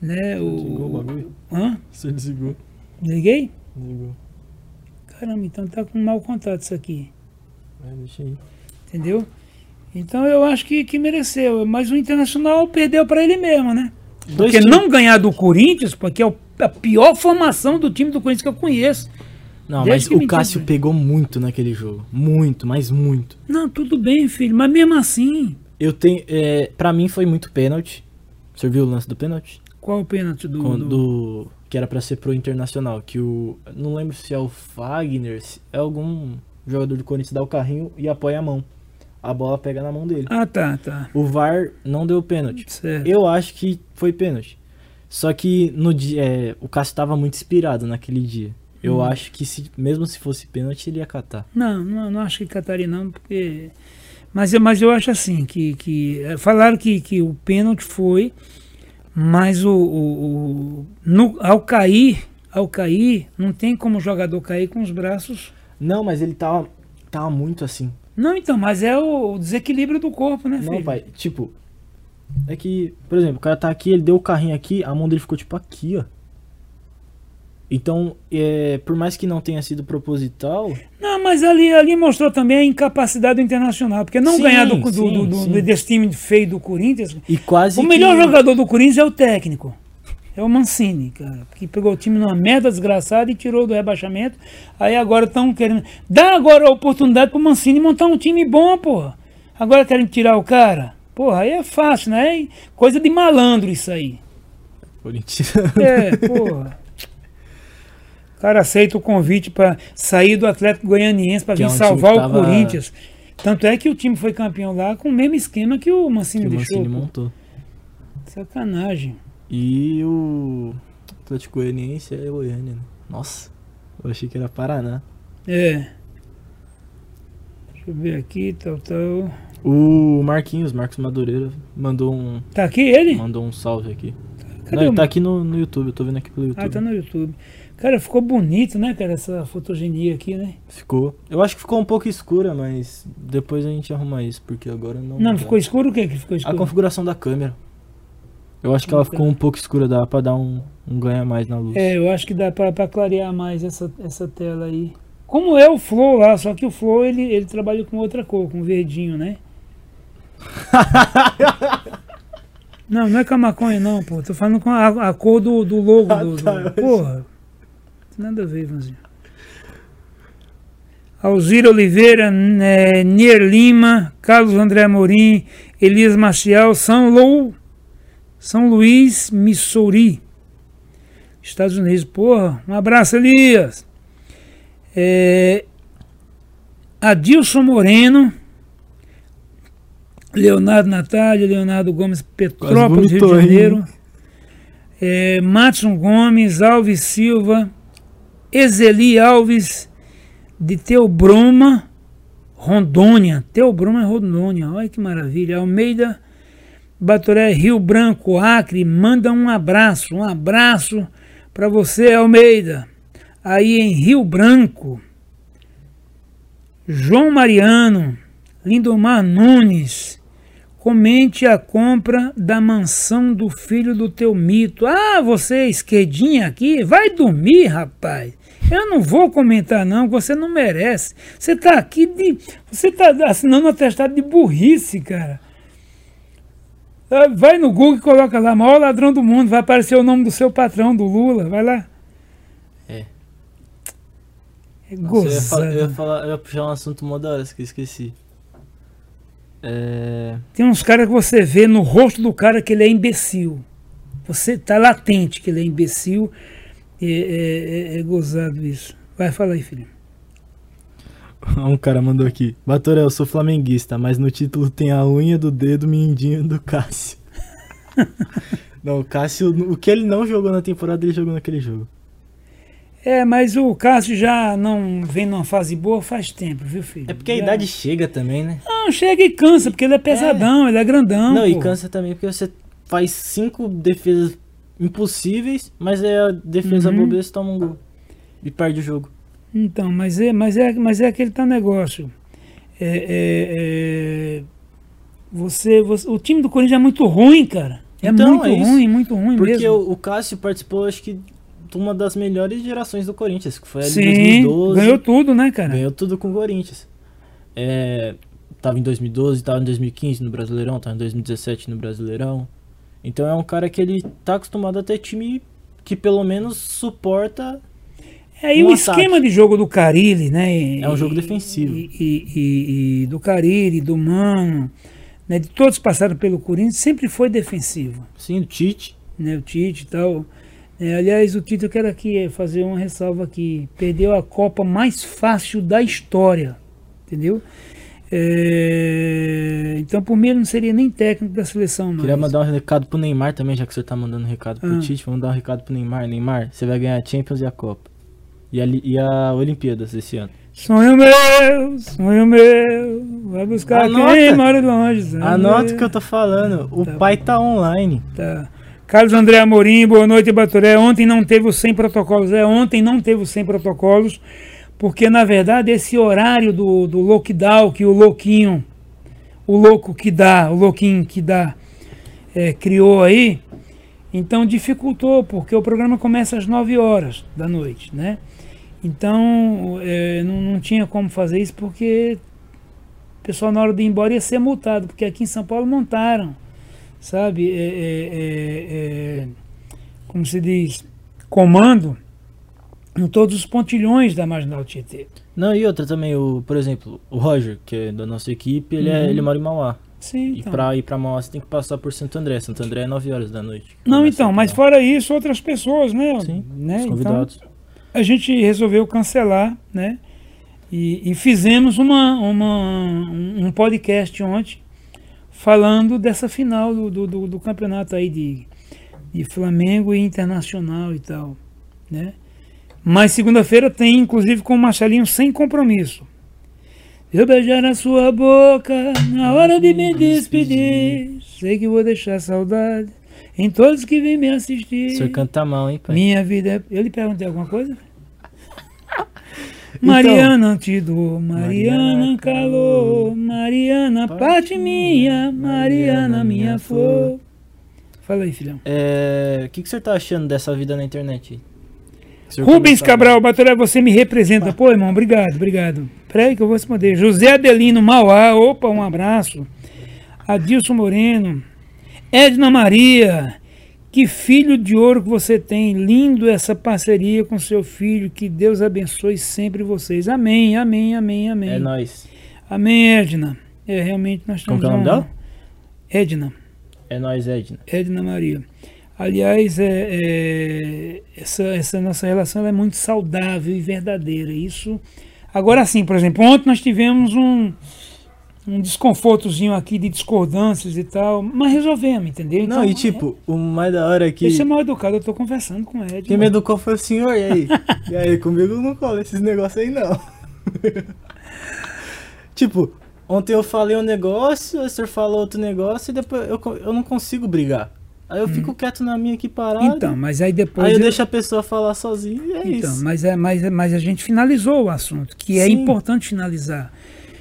S1: Né, o,
S2: desligou o bagulho?
S1: Hã?
S2: Você desligou.
S1: Liguei?
S2: Desligou.
S1: Caramba, então tá com mau contato isso aqui.
S2: É, deixa aí.
S1: Entendeu? Então eu acho que, que mereceu. Mas o Internacional perdeu para ele mesmo, né? Dois porque times. não ganhar do Corinthians, porque é a pior formação do time do Corinthians que eu conheço.
S2: Não, mas o Cássio pegou muito naquele jogo. Muito, mas muito.
S1: Não, tudo bem, filho, mas mesmo assim.
S2: Eu tenho. É, pra mim foi muito pênalti. Você viu o lance do pênalti?
S1: Qual o pênalti do,
S2: Com, do... Que era pra ser pro Internacional. Que o. Não lembro se é o Fagner, se é algum jogador do Corinthians dá o carrinho e apoia a mão a bola pega na mão dele.
S1: Ah, tá, tá.
S2: O VAR não deu pênalti.
S1: Certo.
S2: Eu acho que foi pênalti. Só que no dia, é, o Cássio estava muito inspirado naquele dia. Eu hum. acho que se, mesmo se fosse pênalti, ele ia catar.
S1: Não, não, não acho que cataria não, porque... Mas, mas eu acho assim, que, que é, falaram que, que o pênalti foi, mas o, o, o no, ao cair, ao cair, não tem como o jogador cair com os braços...
S2: Não, mas ele tava, tava muito assim.
S1: Não, então, mas é o desequilíbrio do corpo, né,
S2: filho? Não, pai, tipo, é que, por exemplo, o cara tá aqui, ele deu o carrinho aqui, a mão dele ficou tipo aqui, ó. Então, é, por mais que não tenha sido proposital.
S1: Não, mas ali, ali mostrou também a incapacidade do internacional. Porque não sim, ganhar do, do, sim, do, desse time feio do Corinthians.
S2: E quase.
S1: O melhor jogador do Corinthians é o técnico. É o Mancini, cara, que pegou o time numa merda desgraçada e tirou do rebaixamento. Aí agora estão querendo. Dá agora a oportunidade pro Mancini montar um time bom, porra. Agora querem tirar o cara? Porra, aí é fácil, né? Coisa de malandro isso aí.
S2: Corinthians.
S1: É, porra. [LAUGHS] O cara aceita o convite para sair do Atlético Goianiense para vir é um salvar o Corinthians. Tanto é que o time foi campeão lá com o mesmo esquema que o Mancini que deixou. O Mancini
S2: montou.
S1: Sacanagem.
S2: E o Atlético Goianiense é Goiânia, né? Nossa, eu achei que era Paraná.
S1: É. Deixa eu ver aqui, tal, tal.
S2: O Marquinhos, Marcos Madureira, mandou um.
S1: Tá aqui ele?
S2: Mandou um salve aqui. Cadê Não, ele tá aqui no, no YouTube, eu tô vendo aqui pelo YouTube.
S1: Ah, tá no YouTube. Cara, ficou bonito, né, cara, essa fotogenia aqui, né?
S2: Ficou. Eu acho que ficou um pouco escura, mas depois a gente arruma isso, porque agora não.
S1: Não, ficou escuro o que que ficou escuro?
S2: A configuração da câmera. Eu acho que ela ficou um pouco escura, dá pra dar um, um ganha mais na luz.
S1: É, eu acho que dá pra, pra clarear mais essa, essa tela aí. Como é o Flow lá, só que o Flow ele, ele trabalha com outra cor, com verdinho, né? [LAUGHS] não, não é com a maconha não, pô. Tô falando com a, a cor do, do logo do, do, ah, tá, Porra. Nada a ver, Vanzinho. Alzira Oliveira, né, Nier Lima, Carlos André Amorim, Elias Marcial, São Lou são Luís, Missouri, Estados Unidos. Porra, um abraço, Elias. É, Adilson Moreno, Leonardo Natália, Leonardo Gomes, Petrópolis, Rio de Janeiro. É, Matson Gomes, Alves Silva, Ezeli Alves, de Teobroma, Rondônia. Teobroma é Rondônia, olha que maravilha. Almeida, Batoré, Rio Branco, Acre, manda um abraço, um abraço para você, Almeida. Aí em Rio Branco, João Mariano, Lindomar Nunes, Comente a compra da mansão do filho do teu mito. Ah, você esquerdinha aqui? Vai dormir, rapaz. Eu não vou comentar, não, você não merece. Você está aqui de. Você está assinando um atestado de burrice, cara. Ah, vai no Google e coloca lá, maior ladrão do mundo, vai aparecer o nome do seu patrão, do Lula, vai lá.
S2: É.
S1: É
S2: Nossa, eu, ia falar, eu, ia
S1: gozado.
S2: falar- eu ia puxar um assunto mó da hora, que eu esqueci. É.
S1: Tem uns caras que você vê no rosto do cara que ele é imbecil. Você tá latente que ele é imbecil. É, é- é- é gozado isso. Vai, fala aí, filho. [LAUGHS]
S2: Um cara mandou aqui. Batoré, eu sou flamenguista, mas no título tem a unha do dedo mindinho do Cássio. [LAUGHS] não, o Cássio, o que ele não jogou na temporada, ele jogou naquele jogo.
S1: É, mas o Cássio já não vem numa fase boa faz tempo, viu, filho?
S2: É porque a
S1: Já-
S2: idade chega também, né?
S1: Não, chega e cansa, porque ele é pesadão, ele é grandão.
S2: Não, e
S1: pô.
S2: cansa também porque você faz cinco defesas impossíveis, mas é a defesa
S1: Uhum.
S2: bobeira toma um gol. E perde o jogo.
S1: Então, mas é, mas é, mas é aquele tal negócio. É, é, é, você, você, o time do Corinthians é muito ruim, cara. É
S2: Então,
S1: muito
S2: é
S1: ruim, muito ruim
S2: Porque
S1: mesmo.
S2: o, o Cássio participou, acho que, de uma das melhores gerações do Corinthians, que foi ali em
S1: Sim,
S2: 2012.
S1: ganhou tudo, né, cara?
S2: Ganhou tudo com o Corinthians. É, tava em 2012, tava em 2015 no Brasileirão, tava em 2017 no Brasileirão. Então é um cara que ele tá acostumado a ter time que pelo menos suporta.
S1: É, e
S2: um
S1: o
S2: ataque.
S1: esquema de jogo do Carilli, né? e-
S2: É um jogo defensivo.
S1: E, e- e- do Carilli, do Mano, né, de todos que passaram pelo Corinthians, sempre foi defensivo.
S2: Sim, o Tite.
S1: Né, o Tite e tal. É, aliás, o Tite, eu quero aqui fazer uma ressalva aqui. Perdeu a Copa mais fácil da história. Entendeu? É, então, por mim, ele não seria nem técnico da seleção, mais.
S2: Queria mandar um recado pro Neymar também, já que você tá mandando um recado pro
S1: Ah.
S2: Tite. Vamos dar um recado pro Neymar. Neymar, você vai ganhar a Champions e a Copa. E a, e a Olimpíadas esse ano.
S1: Sonho meu, sonho meu, vai buscar
S2: Anota.
S1: quem mora longe.
S2: Anota o que eu tô falando. O
S1: Tá
S2: pai tá online.
S1: Tá. Carlos André Amorim, boa noite, Baturé. Ontem não teve os 100 protocolos. É, ontem não teve os 100 protocolos, porque na verdade esse horário do, do lockdown que o louquinho, o louco que dá, o louquinho que dá, é, criou aí, então dificultou, porque o programa começa às 9 horas da noite, né? Então é, não, não tinha como fazer isso, porque o pessoal na hora de ir embora ia ser multado, porque aqui em São Paulo montaram sabe, é, é, é, é, como se diz, comando em todos os pontilhões da Marginal Tietê.
S2: Não, e outra também, o, por exemplo, o Roger, que é da nossa equipe, ele, é,
S1: Uhum.
S2: ele mora em Mauá.
S1: Sim,
S2: E
S1: então.
S2: pra ir pra Mauá você tem que passar por Santo André. Santo André é 9 horas da noite.
S1: Não, então, mas
S2: lá.
S1: fora isso, outras pessoas, né?
S2: Sim,
S1: né?
S2: Os
S1: Então,
S2: convidados.
S1: a gente resolveu cancelar, né? E, e fizemos uma, uma, um um podcast ontem falando dessa final do, do, do- do campeonato aí de, de Flamengo e Internacional e tal, né? Mas segunda-feira tem, inclusive, com o Marcelinho sem compromisso. Eu beijar a sua boca na hora de me despedir. Sei que vou deixar saudade em todos que vêm me assistir.
S2: O senhor canta mal, hein, pai?
S1: Minha vida é. Eu lhe perguntei alguma coisa? [LAUGHS]
S2: Então,
S1: Mariana te dou, Mariana
S2: Mariana
S1: calor, Mariana parte minha, Mariana minha flor. Fala aí, filhão.
S2: É, O que, que senhor tá achando dessa vida na internet?
S1: Rubens Cabral, Batoré, você me representa. Pô, irmão, obrigado, obrigado. Peraí que eu vou responder. José Adelino Mauá, opa, um abraço. Adilson Moreno. Edna Maria, que filho de ouro que você tem. Lindo essa parceria com seu filho. Que Deus abençoe sempre vocês. Amém, amém, amém, amém.
S2: É nóis.
S1: Amém, Edna. É, realmente nós
S2: Como
S1: temos
S2: que é o nome
S1: uma- Edna.
S2: É nóis, Edna.
S1: Edna Maria. Aliás, é, é, essa, essa nossa relação é muito saudável e verdadeira. Isso. Agora sim, por exemplo, ontem nós tivemos um, um desconfortozinho aqui de discordâncias e tal, mas resolvemos, entendeu?
S2: Não, e tipo, o mais da hora é que.
S1: Esse é mal educado, eu tô conversando com o Ed.
S2: Quem me educou foi o senhor, e aí? [LAUGHS] e aí, comigo não cola esses negócios aí não. [LAUGHS] tipo, ontem eu falei um negócio, o senhor falou outro negócio e depois eu, eu não consigo brigar. Aí eu fico hum. quieto na minha aqui parado.
S1: Então, mas aí depois.
S2: Aí eu, eu... deixo a pessoa falar sozinha e é então, isso.
S1: Mas, é, mas, mas a gente finalizou o assunto, que é Sim. é importante finalizar.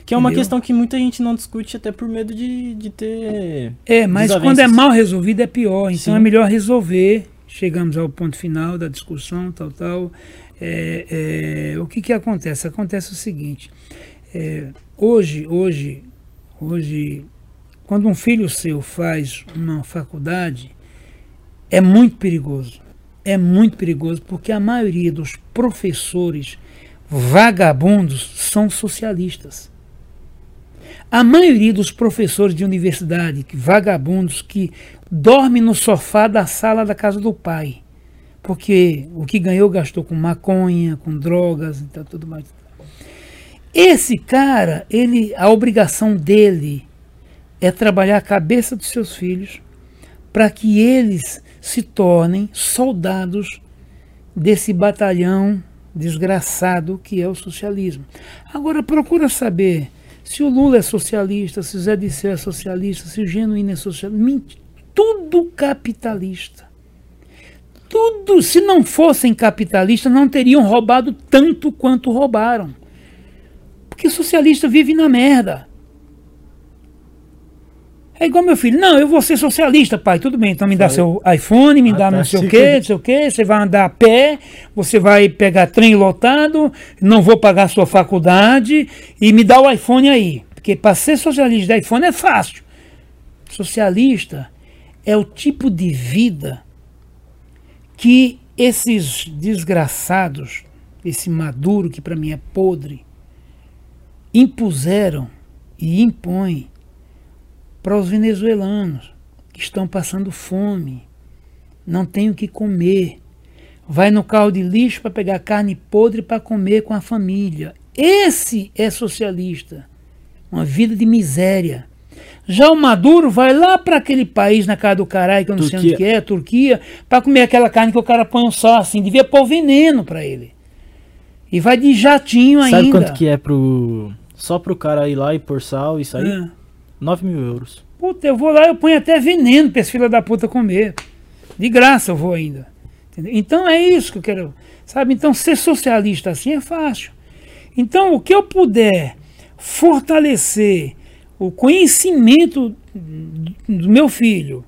S2: Que é uma entendeu? questão que muita gente não discute até por medo de, de ter.
S1: É, mas quando é mal resolvido é pior. Então Sim. é melhor resolver. Chegamos ao ponto final da discussão, tal, tal. É, é, o que, que acontece? Acontece o seguinte. É, hoje, hoje, hoje, quando um filho seu faz uma faculdade, é muito perigoso. É muito perigoso porque a maioria dos professores vagabundos são socialistas. A maioria dos professores de universidade, vagabundos, que dormem no sofá da sala da casa do pai, porque o que ganhou gastou com maconha, com drogas e tal, tudo mais. Esse cara, ele, a obrigação dele é trabalhar a cabeça dos seus filhos para que eles se tornem soldados desse batalhão desgraçado que é o socialismo. Agora procura saber se o Lula é socialista, se o Zé Disseu é socialista, se o Genuíno é socialista. Tudo capitalista. Tudo, se não fossem capitalistas, não teriam roubado tanto quanto roubaram. Porque socialista vive na merda. É igual meu filho, não, eu vou ser socialista, pai, tudo bem, então me dá seu iPhone, me ah, dá tá, não sei o quê, não sei o quê, você vai andar a pé, você vai pegar trem lotado, não vou pagar sua faculdade e me dá o iPhone aí. Porque para ser socialista de iPhone é fácil. Socialista é o tipo de vida que esses desgraçados, esse maduro que para mim é podre, impuseram e impõem para os venezuelanos que estão passando fome, não têm o que comer, vai no carro de lixo para pegar carne podre para comer com a família. Esse é socialista, uma vida de miséria. Já o Maduro vai lá para aquele país na casa do caralho, que eu não Turquia. sei onde que é, Turquia, para comer aquela carne que o cara põe só assim, devia pôr veneno para ele. E vai de jatinho
S2: Sabe
S1: ainda.
S2: Sabe quanto que é pro só pro cara ir lá e pôr sal e aí? É. 9 mil euros.
S1: Puta, eu vou lá eu ponho até veneno pra esse filho da puta comer. De graça eu vou ainda. Entendeu? Então é isso que eu quero. Sabe? Então ser socialista assim é fácil. Então o que eu puder fortalecer o conhecimento do meu filho,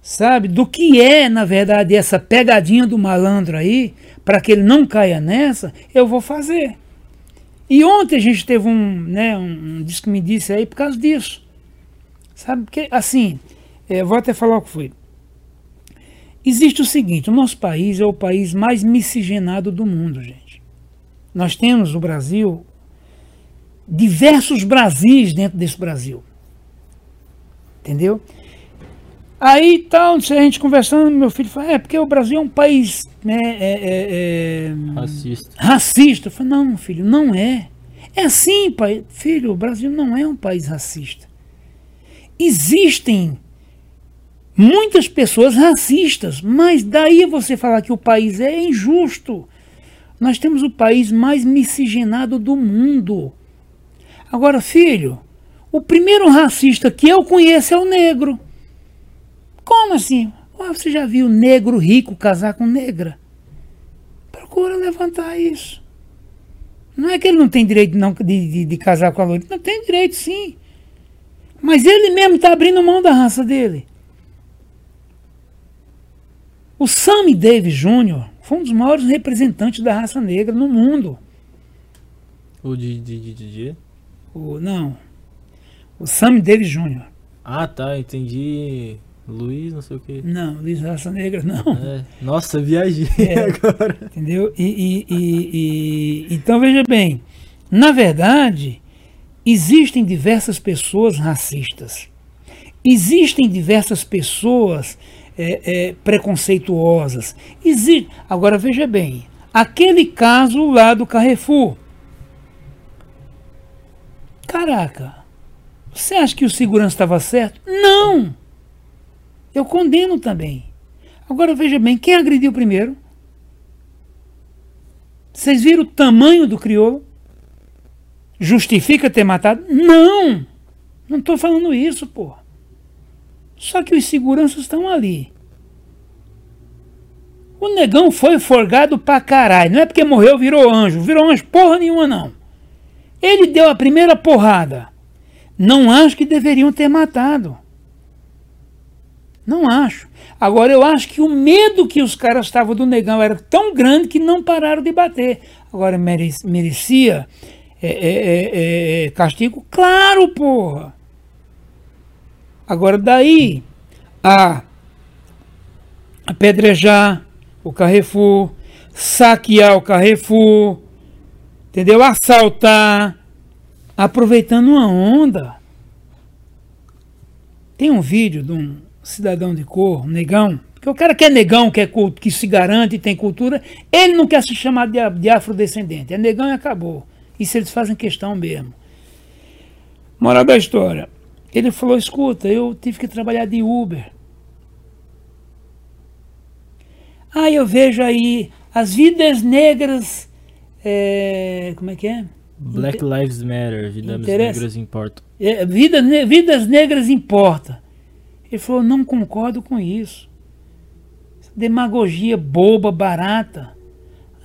S1: sabe? Do que é, na verdade, essa pegadinha do malandro aí, para que ele não caia nessa, eu vou fazer. E ontem a gente teve um, né, um, um que me disse aí por causa disso. Sabe? Porque, assim, é, vou até falar o que foi. Existe o seguinte: o nosso país é o país mais miscigenado do mundo, gente. Nós temos no Brasil diversos Brasis dentro desse Brasil. Entendeu? Aí tal, a gente conversando, meu filho falou, é porque o Brasil é um país né, é, é, é,
S2: racista.
S1: Racista. Eu falei, não, filho, não é. É assim, pai. Filho, o Brasil não é um país racista existem muitas pessoas racistas, mas daí você falar que o país é injusto. Nós temos o país mais miscigenado do mundo. Agora, filho, o primeiro racista que eu conheço é o negro. Como assim? Oh, você já viu negro rico casar com negra? Procura levantar isso. Não é que ele não tem direito não, de, de, de casar com a loira. Não tem direito, sim. Mas ele mesmo está abrindo mão da raça dele. O Sammy Davis Jr. foi um dos maiores representantes da raça negra no mundo.
S2: O de, de, de, de?
S1: O, não. O Sammy Davis Jr.
S2: Ah, tá, entendi. Luiz, não sei o que.
S1: Não, Luiz Raça Negra, não.
S2: É. Nossa, viajei [LAUGHS] é, [LAUGHS] agora.
S1: Entendeu? E, e, e, e, então veja bem, na verdade, Existem diversas pessoas racistas. Existem diversas pessoas é, é, preconceituosas. Existe. Agora veja bem, aquele caso lá do Carrefour. Caraca, você acha que o segurança estava certo? Não! Eu condeno também. Agora veja bem, quem agrediu primeiro? Vocês viram o tamanho do crioulo? Justifica ter matado? Não! Não estou falando isso, pô. Só que os seguranças estão ali. O negão foi forgado pra caralho. Não é porque morreu, virou anjo. Virou anjo porra nenhuma, não. Ele deu a primeira porrada. Não acho que deveriam ter matado. Não acho. Agora eu acho que o medo que os caras estavam do negão era tão grande que não pararam de bater. Agora merecia é, é, é, é, castigo? Claro, porra. Agora daí a apedrejar o Carrefour, saquear o Carrefour, entendeu? Assaltar, aproveitando uma onda. Tem um vídeo de um cidadão de cor, um negão, porque o cara que é negão, que, é, que se garante tem cultura, ele não quer se chamar de, de afrodescendente. É negão e acabou. Isso eles fazem questão mesmo. Moral da história. Ele falou: escuta, eu tive que trabalhar de Uber. Ah, eu vejo aí as vidas negras. É, como é que é?
S2: Black Lives Matter, vidas Interessa? negras importam.
S1: É, vida, vidas negras importam. Ele falou: não concordo com isso. Demagogia boba, barata.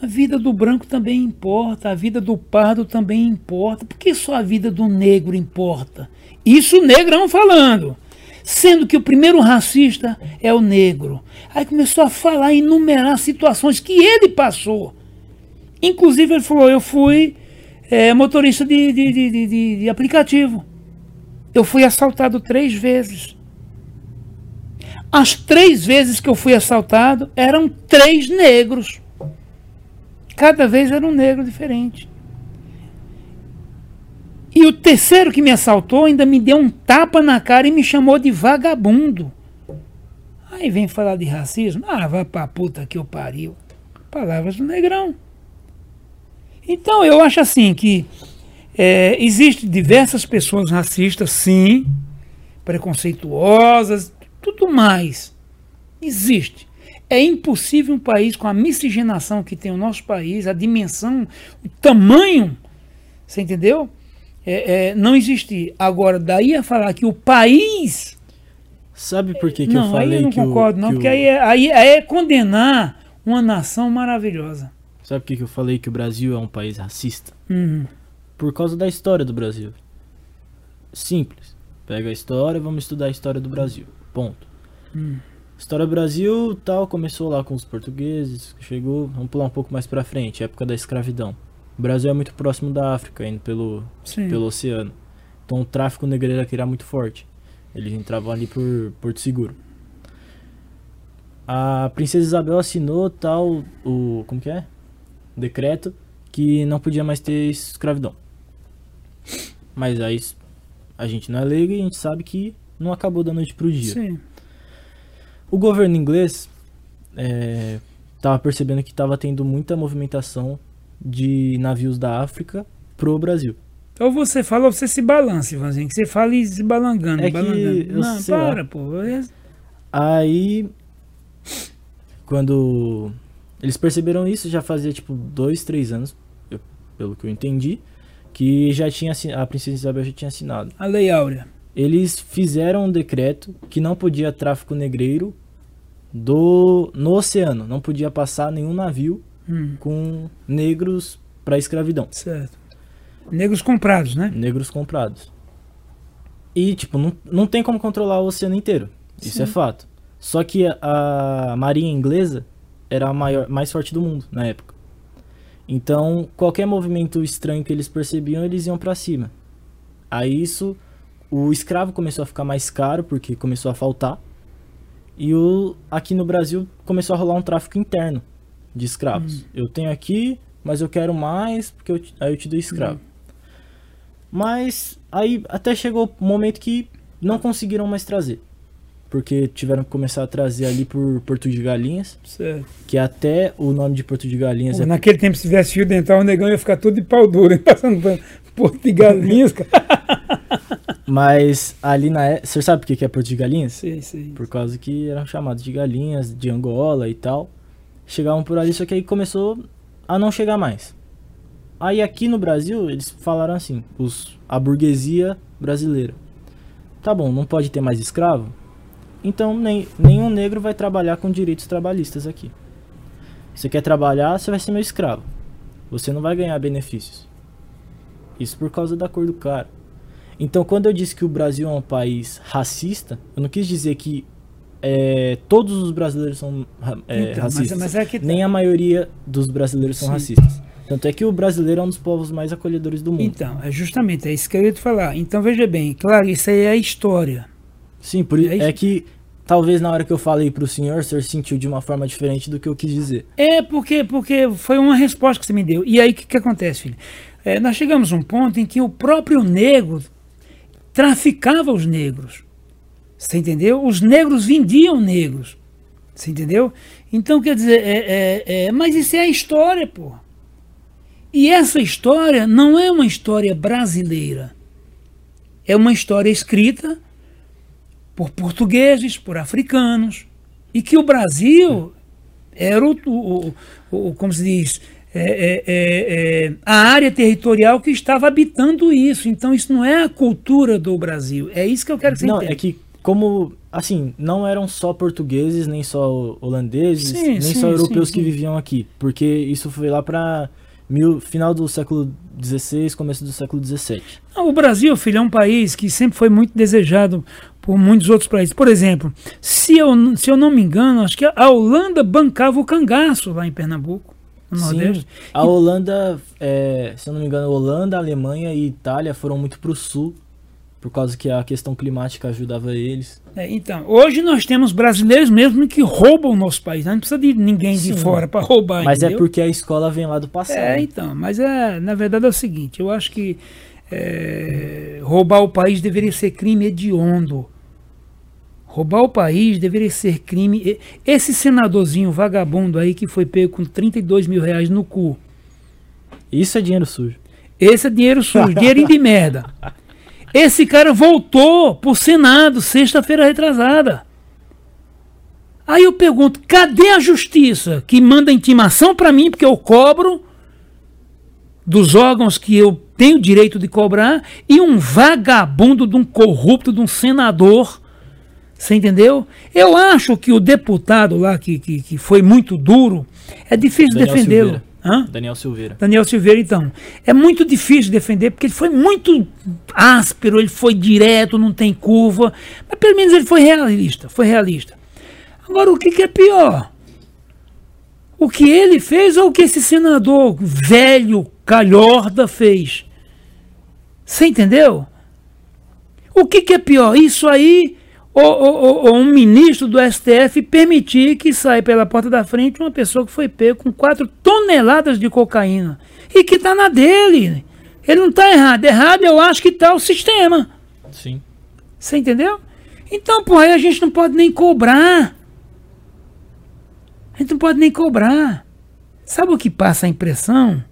S1: A vida do branco também importa, a vida do pardo também importa. Por que só a vida do negro importa? Isso o negrão falando. Sendo que o primeiro racista é o negro. Aí começou a falar, enumerar situações que ele passou. Inclusive ele falou, eu fui é, motorista de, de, de, de, de aplicativo. Eu fui assaltado três vezes. As três vezes que eu fui assaltado eram três negros. Cada vez era um negro diferente. E o terceiro que me assaltou ainda me deu um tapa na cara e me chamou de vagabundo. Aí vem falar de racismo. Ah, vai pra puta que eu pariu. Palavras do negrão. Então eu acho assim que é, existem diversas pessoas racistas, sim, preconceituosas, tudo mais. Existe. É impossível um país com a miscigenação que tem o nosso país, a dimensão, o tamanho, você entendeu? É, é, não existir. Agora, daí a falar que o país.
S2: Sabe por que, que não, eu falei
S1: aí eu não
S2: que
S1: concordo,
S2: o,
S1: não, porque o... aí, é, aí, aí é condenar uma nação maravilhosa.
S2: Sabe por que, que eu falei que o Brasil é um país racista?
S1: Uhum.
S2: Por causa da história do Brasil. Simples. Pega a história, vamos estudar a história do Brasil. Ponto.
S1: Uhum.
S2: História do Brasil tal, começou lá com os portugueses, chegou, vamos pular um pouco mais pra frente, época da escravidão. O Brasil é muito próximo da África, indo pelo, pelo oceano. Então o tráfico negreiro aqui era muito forte. Eles entravam ali por Porto Seguro. A princesa Isabel assinou tal, o, como que é? Decreto que não podia mais ter escravidão. Mas aí a gente não é leigo e a gente sabe que não acabou da noite pro dia.
S1: Sim.
S2: O governo inglês estava é, percebendo que estava tendo muita movimentação de navios da África pro Brasil.
S1: Ou você fala ou você se balance, Ivanzinho, que você fala e se balangando.
S2: É
S1: balangando. Não, para, lá. pô. É
S2: Aí, quando eles perceberam isso, já fazia tipo dois, três anos, eu, pelo que eu entendi, que já tinha a princesa Isabel já tinha assinado.
S1: A Lei Áurea
S2: eles fizeram um decreto que não podia tráfico negreiro do no oceano, não podia passar nenhum navio
S1: hum.
S2: com negros para escravidão.
S1: Certo. Negros comprados, né?
S2: Negros comprados. E tipo, não, não tem como controlar o oceano inteiro. Isso Sim. é fato. Só que a, a marinha inglesa era a maior, mais forte do mundo na época. Então, qualquer movimento estranho que eles percebiam, eles iam para cima. Aí isso o escravo começou a ficar mais caro porque começou a faltar. E o, aqui no Brasil começou a rolar um tráfico interno de escravos. Uhum. Eu tenho aqui, mas eu quero mais, porque eu, aí eu te dou escravo. Uhum. Mas aí até chegou o momento que não conseguiram mais trazer. porque tiveram que começar a trazer ali por Porto de Galinhas,
S1: Certo.
S2: que até o nome de Porto de Galinhas
S1: Pô,
S2: é
S1: naquele tempo, se tivesse fio dental, o negão ia ficar tudo de pau duro, hein? [LAUGHS] Passando por Porto de Galinhas, cara.
S2: Mas ali na. é- Você sabe por que é Porto de Galinhas?
S1: Sei, sei.
S2: Por causa que eram chamados de galinhas, de Angola e tal. Chegavam por ali, só que aí começou a não chegar mais. Aí aqui no Brasil, eles falaram assim, os, a burguesia brasileira. Tá bom, não pode ter mais escravo? Então nem, nenhum negro vai trabalhar com direitos trabalhistas aqui. Você quer trabalhar, você vai ser meu escravo. Você não vai ganhar benefícios. Isso por causa da cor do cara. Então, quando eu disse que o Brasil é um país racista, eu não quis dizer que é, todos os brasileiros são é,
S1: Então, mas,
S2: racistas.
S1: mas é que tá.
S2: Nem a maioria dos brasileiros são
S1: Sim.
S2: racistas. Tanto é que o brasileiro é um dos povos mais acolhedores do mundo.
S1: Então, é justamente, é isso que eu ia te falar. Então, veja bem, claro, isso aí é a história.
S2: Sim, por,
S1: É
S2: é que talvez na hora que eu falei pro senhor, o senhor sentiu de uma forma diferente do que eu quis dizer.
S1: É porque, porque foi uma resposta que você me deu. E aí o que, que acontece, filho? É, nós chegamos a um ponto em que o próprio negro traficava os negros. Você entendeu? Os negros vendiam negros. Você entendeu? Então, quer dizer, é, é, é, mas isso é a história, pô. E essa história não é uma história brasileira. É uma história escrita por portugueses, por africanos. E que o Brasil era o, o, o- o- como se diz, é, é, é, é, a área territorial que estava habitando isso. Então isso não é a cultura do Brasil. É isso que eu quero que você
S2: Não,
S1: entenda.
S2: é que como, assim, não eram só portugueses, nem só holandeses,
S1: Sim,
S2: nem
S1: sim,
S2: só europeus
S1: sim,
S2: que viviam aqui. Porque isso foi lá mil, final do século XVI, começo do século XVII.
S1: O Brasil, filho, é um país que sempre foi muito desejado por muitos outros países. Por exemplo, se eu, se eu não me engano, acho que a Holanda bancava o cangaço lá em Pernambuco, no Nordeste.
S2: Sim, a Holanda, é, se eu não me engano, Holanda, Alemanha e Itália foram muito pro sul, por causa que a questão climática ajudava eles.
S1: É, então, hoje nós temos brasileiros mesmo que roubam o nosso país. Não precisa de ninguém de
S2: Sim.
S1: fora para roubar,
S2: Mas é
S1: entendeu?
S2: porque a escola vem lá do passado.
S1: É, então, mas é, na verdade é o seguinte, eu acho que é, roubar o país deveria ser crime hediondo. Roubar o país deveria ser crime. Esse senadorzinho vagabundo aí que foi pego com 32 mil reais no cu.
S2: Isso é dinheiro sujo.
S1: Esse é dinheiro sujo, dinheirinho de merda. Esse cara voltou pro Senado sexta-feira retrasada. Aí eu pergunto, cadê a justiça que manda intimação para mim, porque eu cobro dos órgãos que eu tenho direito de cobrar, e um vagabundo de um corrupto, de um senador, você entendeu? Eu acho que o deputado lá, que, que, que foi muito duro, é difícil defendê-lo. Hã?
S2: Daniel Silveira.
S1: Daniel Silveira, então. É muito difícil defender, porque ele foi muito áspero, ele foi direto, não tem curva. Mas pelo menos ele foi realista. Foi realista. Agora, o que, que é pior? O que ele fez ou o que esse senador velho, calhorda, fez? Você entendeu? O que, que é pior? Isso aí, ou, ou- ou- um ministro do STF permitir que saia pela porta da frente uma pessoa que foi pego com 4 toneladas de cocaína e que está na dele. Ele não está errado. Errado eu acho que está o sistema.
S2: Sim.
S1: Você entendeu? Então, pô, aí a gente não pode nem cobrar. A gente não pode nem cobrar. Sabe o que passa a impressão?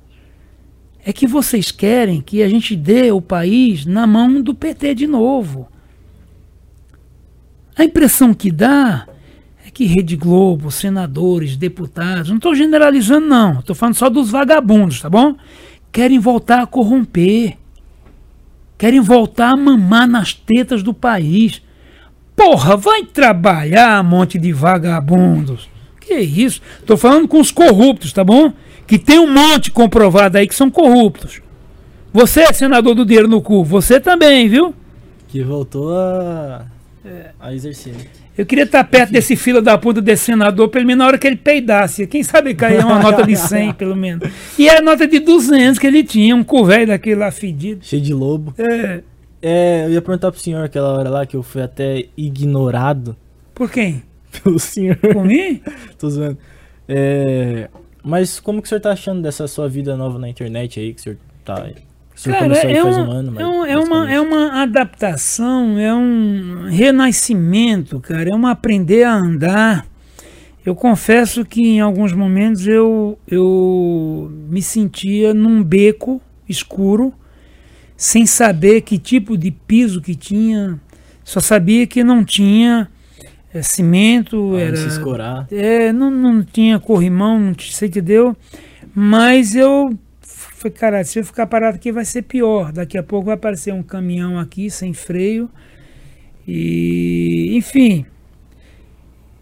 S1: É que vocês querem que a gente dê o país na mão do PT de novo. A impressão que dá é que Rede Globo, senadores, deputados, não estou generalizando não, estou falando só dos vagabundos, tá bom? Querem voltar a corromper. Querem voltar a mamar nas tetas do país. Porra, vai trabalhar, monte de vagabundos. Que isso? Tô falando com os corruptos, tá bom? Que tem um monte comprovado aí que são corruptos. Você é senador do dinheiro no cu, você também, viu?
S2: Que voltou a. a exercer. né?
S1: Eu queria estar perto desse fila da puta desse senador, pelo menos na hora que ele peidasse. Quem sabe cair uma nota de 100, [LAUGHS] pelo menos. E era a nota de 200 que ele tinha, um cu velho daquele lá fedido.
S2: Cheio de lobo.
S1: É,
S2: É, eu ia perguntar pro senhor aquela hora lá que eu fui até ignorado
S1: por quem? [LAUGHS]
S2: pelo senhor.
S1: Por mim? [LAUGHS]
S2: Tô zoando. É, mas como que o senhor tá achando dessa sua vida nova na internet aí, que o senhor tá O
S1: Cara,
S2: começou
S1: é,
S2: faz
S1: um-
S2: ano, mas
S1: é, um- é uma, é uma adaptação, é um renascimento, cara. É um aprender a andar. Eu confesso que em alguns momentos eu, eu me sentia num beco escuro, sem saber que tipo de piso que tinha. Só sabia que não tinha eh, cimento,
S2: não
S1: era
S2: se escorar.
S1: é, não, não tinha corrimão, não sei que deu, mas eu falei, cara, se eu ficar parado aqui vai ser pior. Daqui a pouco vai aparecer um caminhão aqui sem freio. E, enfim.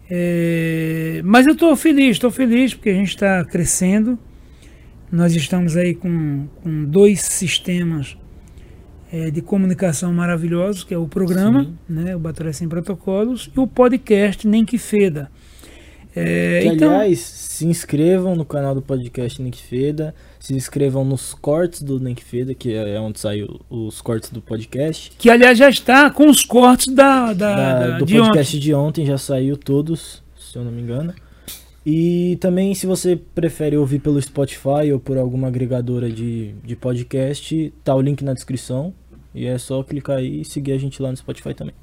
S1: É, mas eu estou feliz, estou feliz porque a gente está crescendo. Nós estamos aí com, com dois sistemas é, de comunicação maravilhosos, que é o programa,
S2: Sim.
S1: né, o Batalha Sem Protocolos, e o podcast Nem Que Feda. É,
S2: Que,
S1: então,
S2: aliás, se inscrevam no canal do podcast Nick Feda, se inscrevam nos cortes do Nick Feda, que é onde saem os cortes do podcast.
S1: que aliás já está com os cortes da, da,
S2: Da-
S1: da-
S2: do
S1: de ontem.
S2: podcast de ontem já saiu todos, se eu não me engano. E também, se você prefere ouvir pelo Spotify ou por alguma agregadora de, de podcast, tá o link na descrição. E é só clicar aí e seguir a gente lá no Spotify também.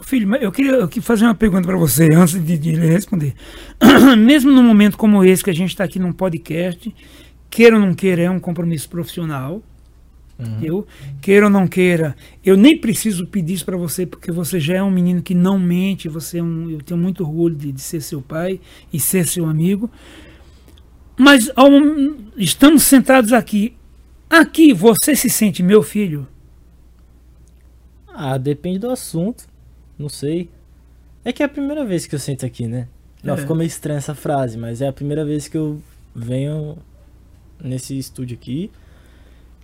S1: Filho, mas eu queria, eu queria fazer uma pergunta para você antes de, de responder. [CLEARS THROAT] Mesmo num momento como esse, que a gente está aqui num podcast, queira ou não queira, é um compromisso profissional.
S2: Uhum.
S1: Eu, queira ou não queira, eu nem preciso pedir isso para você, porque você já é um menino que não mente, você é um, eu tenho muito orgulho de, de ser seu pai e ser seu amigo. Mas ao, estamos sentados aqui. Aqui você se sente meu filho?
S2: Ah, depende do assunto. Não sei. É que é a primeira vez que eu sento aqui, né? Não,
S1: É.
S2: ficou meio estranha essa frase, mas é a primeira vez que eu venho nesse estúdio aqui.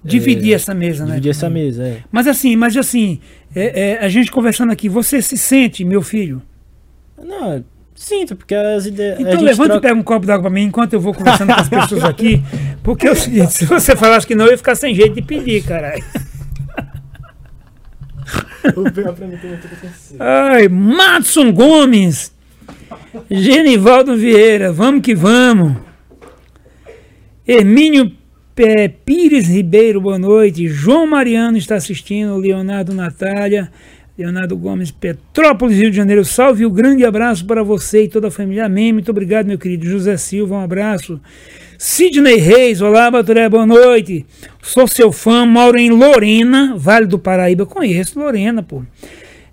S1: Dividir
S2: É,
S1: essa mesa, né?
S2: Dividir essa mesa, é.
S1: Mas assim, mas assim, é, é, a gente conversando aqui, você se sente, meu filho?
S2: Não, sinto, porque as ideias.
S1: Então levanta e pega um copo d'água pra mim enquanto eu vou conversando com as pessoas aqui. [LAUGHS] Porque é o seguinte, se você falasse que não, eu ia ficar sem jeito de pedir, caralho.
S2: Acontecer.
S1: Ai, Matson Gomes, Genivaldo Vieira, vamos que vamos. Hermínio Pé, Pires Ribeiro, boa noite. João Mariano está assistindo, Leonardo Natália, Leonardo Gomes, Petrópolis, Rio de Janeiro. Salve, um grande abraço para você e toda a família. Amém. Muito obrigado, meu querido. José Silva, um abraço. Sidney Reis, olá, Baturé, boa noite. Sou seu fã, moro em Lorena, Vale do Paraíba. Conheço Lorena, pô.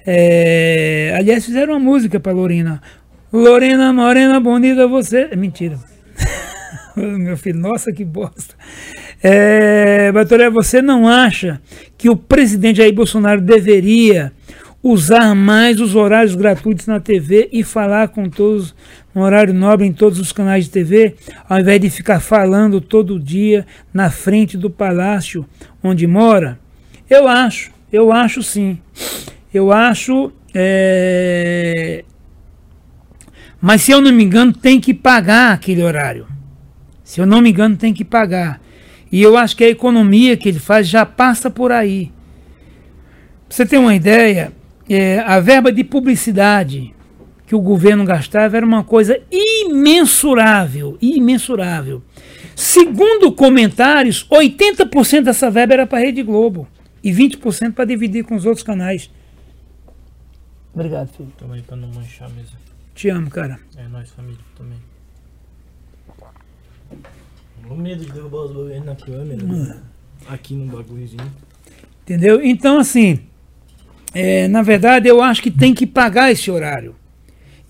S1: É, aliás, fizeram uma música para Lorena. Lorena Morena, bonita você. É mentira. [LAUGHS] Meu filho, nossa, que bosta. É, Batoré, você não acha que o presidente Jair Bolsonaro deveria usar mais os horários gratuitos na TV e falar com todos, no horário nobre em todos os canais de TV, ao invés de ficar falando todo dia na frente do palácio onde mora? Eu acho, eu acho sim. Eu acho. é, Mas se eu não me engano, tem que pagar aquele horário. Se eu não me engano, tem que pagar. E eu acho que a economia que ele faz já passa por aí. Pra você ter uma ideia, é, a verba de publicidade que o governo gastava era uma coisa imensurável, imensurável. Segundo comentários, 80% dessa verba era para a Rede Globo e 20% para dividir com os outros canais. Obrigado, filho.
S2: Toma aí pra não manchar mesmo.
S1: Te amo, cara.
S2: É nóis, família, também. O medo de derrubar os bagulhos na câmera. né? Aqui no bagulhozinho.
S1: Entendeu? Então, assim, é, na verdade, eu acho que tem que pagar esse horário.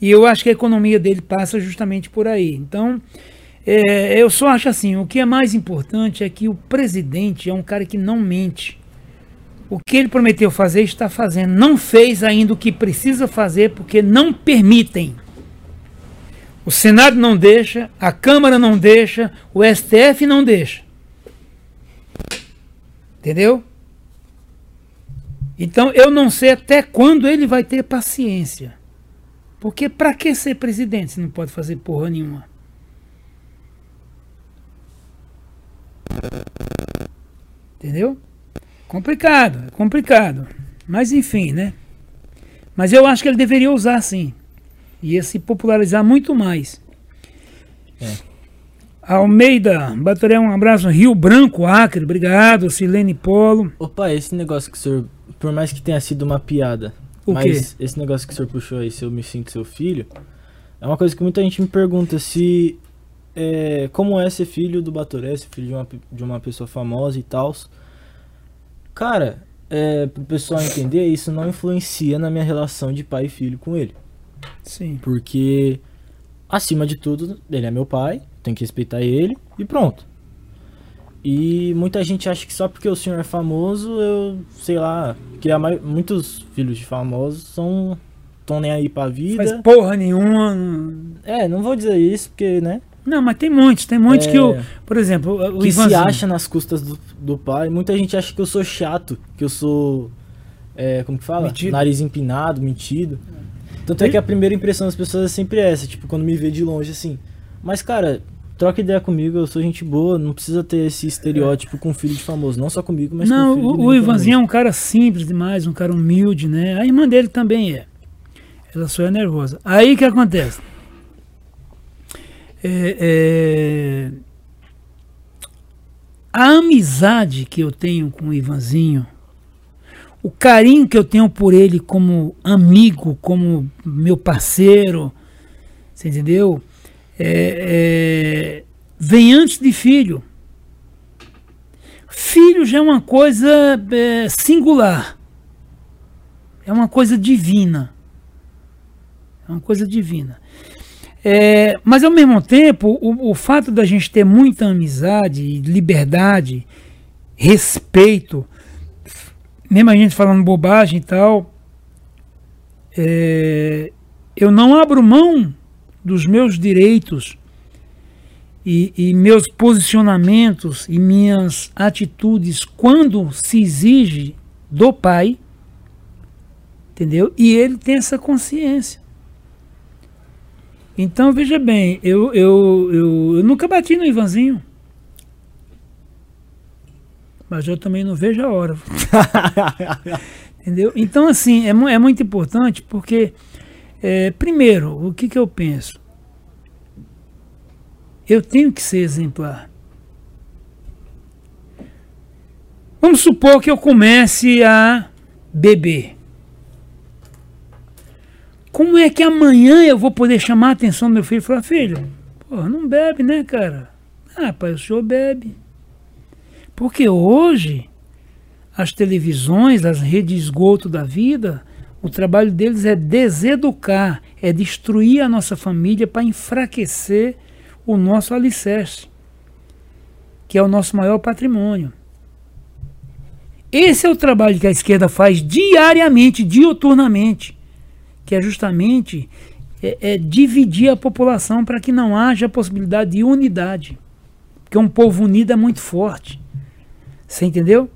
S1: E eu acho que a economia dele passa justamente por aí. Então, é, eu só acho assim: o que é mais importante é que o presidente é um cara que não mente. O que ele prometeu fazer, está fazendo. Não fez ainda o que precisa fazer porque não permitem. O Senado não deixa, a Câmara não deixa, o STF não deixa. Entendeu? Então eu não sei até quando ele vai ter paciência. Porque para que ser presidente se não pode fazer porra nenhuma? Entendeu? Complicado, é complicado. Mas enfim, né? Mas eu acho que ele deveria usar sim. Ia se popularizar muito mais.
S2: É.
S1: Almeida, Batoré, um abraço. Rio Branco, Acre, obrigado. Silene Polo.
S2: Opa, esse negócio que o senhor, por mais que tenha sido uma piada,
S1: O
S2: mas
S1: quê?
S2: esse negócio que o senhor puxou aí, se eu me sinto seu filho, é uma coisa que muita gente me pergunta se. É, como é ser filho do Batoré, ser filho de uma, de uma pessoa famosa e tal. Cara, é, pro pessoal entender, isso não influencia na minha relação de pai e filho com ele.
S1: Sim.
S2: Porque, acima de tudo, ele é meu pai, tenho que respeitar ele e pronto. E muita gente acha que só porque o senhor é famoso, eu sei lá, que a mai- muitos filhos de famosos são tão nem aí pra vida.
S1: Faz porra nenhuma.
S2: É, não vou dizer isso porque, né?
S1: Não, mas tem muitos, tem muitos
S2: É,
S1: que o. Por exemplo, o
S2: que se
S1: Ivanzinho.
S2: acha nas custas do, do pai. Muita gente acha que eu sou chato, que eu sou. É, como que fala?
S1: Metido.
S2: Nariz empinado, mentido. Tanto é que a primeira impressão das pessoas é sempre essa, tipo, quando me vê de longe assim. Mas, cara, troca ideia comigo, eu sou gente boa, não precisa ter esse estereótipo com filho de famoso. Não só comigo, mas
S1: Não,
S2: com filho de
S1: o, o Ivanzinho é um cara simples demais, um cara humilde, né? A irmã dele também é. Ela só é nervosa. Aí o que acontece? É, é, A amizade que eu tenho com o Ivanzinho, o carinho que eu tenho por ele como amigo, como meu parceiro, você entendeu? É, é, vem antes de filho. Filho já é uma coisa é, singular. É uma coisa divina. É uma coisa divina. É, mas ao mesmo tempo, o, o fato da gente ter muita amizade, liberdade, respeito, mesmo a gente falando bobagem e tal, é, eu não abro mão dos meus direitos e, e meus posicionamentos e minhas atitudes quando se exige do pai, entendeu? E ele tem essa consciência. Então veja bem, eu, eu, eu, eu nunca bati no Ivanzinho. Mas eu também não vejo a hora. [LAUGHS] Entendeu? Então, assim, é, é muito importante porque, é, primeiro, o que, que eu penso? Eu tenho que ser exemplar. Vamos supor que eu comece a beber. Como é que amanhã eu vou poder chamar a atenção do meu filho e falar, filho, pô, não bebe, né, cara? Ah, pai, o senhor bebe. Porque hoje, as televisões, as redes de esgoto da vida, o trabalho deles é deseducar, é destruir a nossa família para enfraquecer o nosso alicerce, que é o nosso maior patrimônio. Esse é o trabalho que a esquerda faz diariamente, dioturnamente, que é justamente é, é dividir a população para que não haja possibilidade de unidade. Porque um povo unido é muito forte. Você entendeu?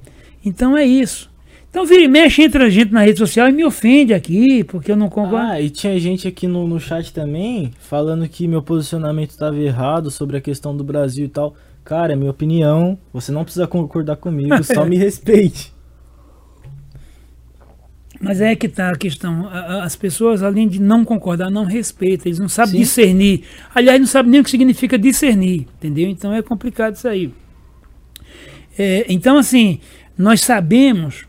S1: Então é isso. Então vira e mexe, entra gente na rede social e me ofende aqui, porque eu não concordo.
S2: Ah, e tinha gente aqui no, no chat também falando que meu posicionamento estava errado sobre a questão do Brasil e tal. Cara, é minha opinião. Você não precisa concordar comigo, [LAUGHS] só me respeite.
S1: Mas é que está a questão. As pessoas, além de não concordar, não respeitam. Eles não sabem
S2: Sim.
S1: discernir. Aliás, não sabem nem o que significa discernir. Entendeu? Então é complicado isso aí. É, então, assim, nós sabemos,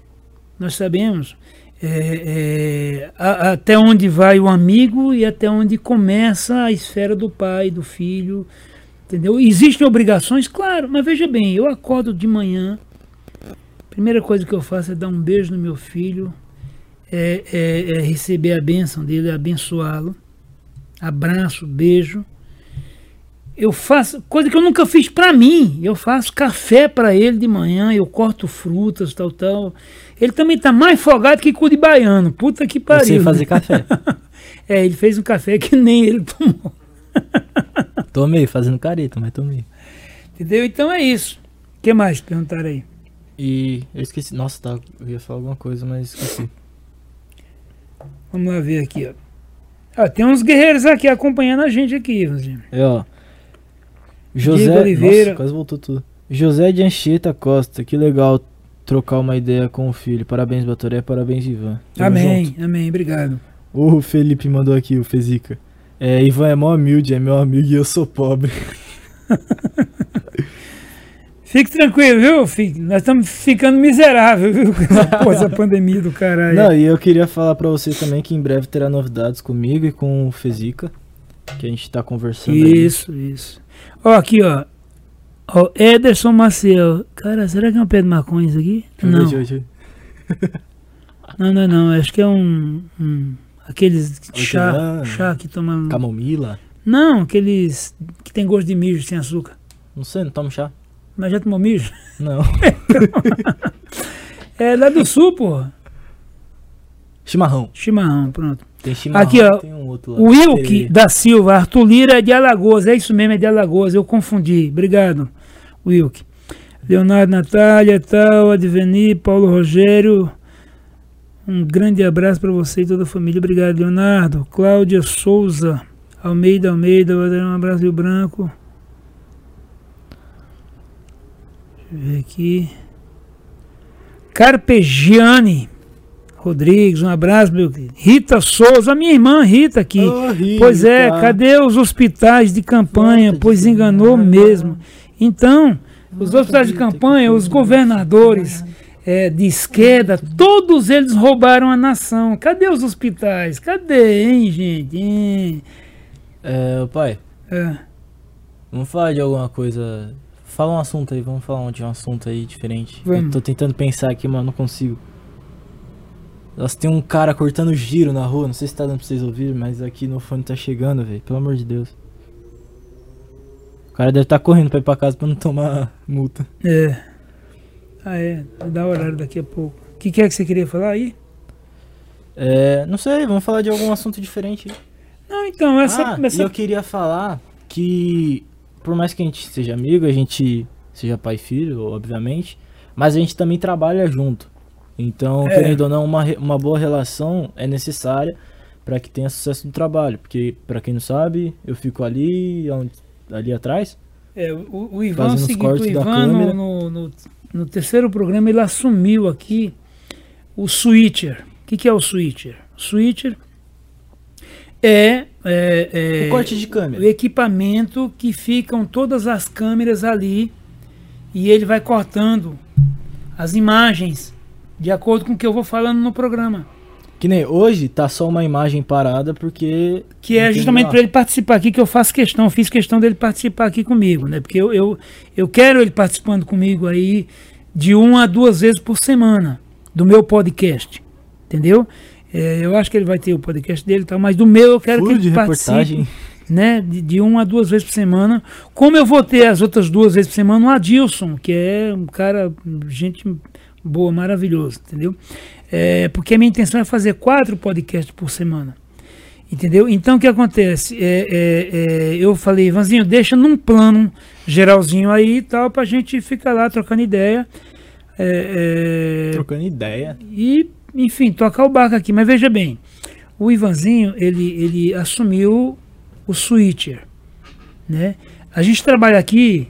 S1: nós sabemos é, é, a- até onde vai o amigo e até onde começa a esfera do pai, do filho. Entendeu? Existem obrigações, claro, mas veja bem, eu acordo de manhã, primeira coisa que eu faço é dar um beijo no meu filho, é, é- é receber a bênção dele, abençoá-lo. Abraço, beijo. Eu faço coisa que eu nunca fiz pra mim. Eu faço café pra ele de manhã, eu corto frutas, tal, tal. Ele também tá mais folgado que cu de baiano. Puta que pariu.
S2: sei fazer café. [LAUGHS]
S1: É, ele fez um café que nem ele tomou. [LAUGHS]
S2: Tomei, fazendo careta, mas tomei.
S1: Entendeu? Então é isso. O que mais perguntaram aí?
S2: E eu esqueci. Nossa, tá, eu ia falar alguma coisa, mas esqueci.
S1: Vamos lá ver aqui, ó. Ah, tem uns guerreiros aqui acompanhando a gente aqui, Ivanzinho.
S2: É, ó. José.
S1: Diego Oliveira.
S2: Nossa, quase voltou tudo. José de Anchieta Costa, que legal trocar uma ideia com o filho. Parabéns, Batoré, parabéns, Ivan. Tamo
S1: amém,
S2: junto.
S1: amém, obrigado.
S2: O Felipe mandou aqui, o Fezica. É, Ivan é mó humilde, é meu amigo e eu sou pobre. [LAUGHS]
S1: Fique tranquilo, viu? Fique. Nós estamos ficando miserável, viu? Com [LAUGHS] essa pandemia do caralho.
S2: Não, e eu queria falar pra você também que em breve terá novidades comigo e com o Fesica. Que a gente tá conversando aí.
S1: Isso, isso. Ó, aqui, ó. Ó, Ederson Maciel. Cara, será que é um pé de maconha isso aqui? Não, não, não, não. Acho que é um. um aqueles chá, chá que toma.
S2: Camomila.
S1: Não, aqueles que tem gosto de mijo sem açúcar.
S2: Não sei, não tomo chá.
S1: Mas já tomou mijo?
S2: Não. [LAUGHS]
S1: É lá do sul, porra.
S2: Chimarrão.
S1: Chimarrão, pronto.
S2: Tem chimarrão
S1: Aqui, ó,
S2: tem um outro lá.
S1: Wilk da Silva, Arthur Lira é de Alagoas, é isso mesmo, é de Alagoas, eu confundi. Obrigado, Wilk. Leonardo Natália, tal, Adveni, Paulo Rogério. Um grande abraço para você e toda a família. Obrigado, Leonardo. Cláudia Souza, Almeida Almeida, um abraço Rio Branco. Deixa eu ver aqui. Carpegiani Rodrigues, um abraço, meu querido. Rita Souza, a minha irmã Rita aqui.
S2: Ô, Rita.
S1: Pois é, cadê os hospitais de campanha? Pois enganou mesmo. Então, os hospitais de
S2: de
S1: campanha, os governadores é, de esquerda, todos eles roubaram a nação. Cadê os hospitais? Cadê, hein, gente? Hein?
S2: É, pai,
S1: É.
S2: vamos falar de alguma coisa. Fala um assunto aí, vamos falar de um assunto aí diferente.
S1: Vamos.
S2: Eu tô tentando pensar aqui, mas não consigo. Nossa, tem um cara cortando giro na rua, não sei se tá dando pra vocês ouvirem, mas aqui no fone tá chegando, velho. Pelo amor de Deus. O cara deve estar correndo pra ir pra casa pra não tomar multa.
S1: É. Ah, é. Vai dar horário daqui a pouco. O que, que é que você queria falar aí?
S2: É, não sei, vamos falar de algum assunto diferente aí.
S1: Não, então, essa.
S2: ah,
S1: essa...
S2: eu queria falar que, por mais que a gente seja amigo, a gente seja pai e filho, obviamente, mas a gente também trabalha junto. Então,
S1: É.
S2: querendo ou não, uma, uma boa relação é necessária para que tenha sucesso no trabalho. Porque, para quem não sabe, eu fico ali, ali atrás.
S1: É, o, o Ivan, o
S2: Fazendo os
S1: seguinte, o Ivan no, no, no- no terceiro programa ele assumiu aqui o switcher. O que, que é o switcher? O switcher é, é, é
S2: o corte de
S1: o
S2: câmera.
S1: equipamento que ficam todas as câmeras ali e ele vai cortando as imagens de acordo com o que eu vou falando no programa.
S2: Que nem hoje tá só uma imagem parada porque.
S1: Que é justamente para ele participar aqui, que eu faço questão, fiz questão dele participar aqui comigo, né? Porque eu, eu, eu quero ele participando comigo aí de uma a duas vezes por semana do meu podcast. Entendeu? É, eu acho que ele vai ter o podcast dele e tal, mas do meu eu quero
S2: Furo
S1: que ele
S2: reportagem.
S1: participe, né? De, de uma a duas vezes por semana. Como eu vou ter as outras duas vezes por semana o Adilson, que é um cara, gente boa, maravilhoso, entendeu? É, porque a minha intenção é fazer quatro podcasts por semana. Entendeu? Então o que acontece? É, é, é, eu falei, Ivanzinho, deixa num plano geralzinho aí e tal, pra gente ficar lá trocando ideia. É, é,
S2: Trocando ideia.
S1: e, enfim, tocar o barco aqui. Mas veja bem, o Ivanzinho, ele, ele assumiu o switcher, né? A gente trabalha aqui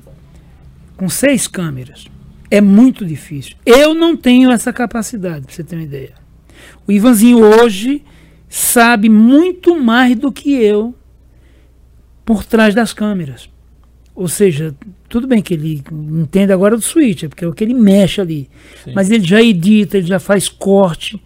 S1: com seis câmeras. É muito difícil. Eu não tenho essa capacidade, pra você ter uma ideia. O Ivanzinho hoje sabe muito mais do que eu por trás das câmeras. Ou seja, tudo bem que ele entende agora do switcher, porque é o que ele mexe ali.
S2: Sim.
S1: Mas ele já edita, ele já faz corte,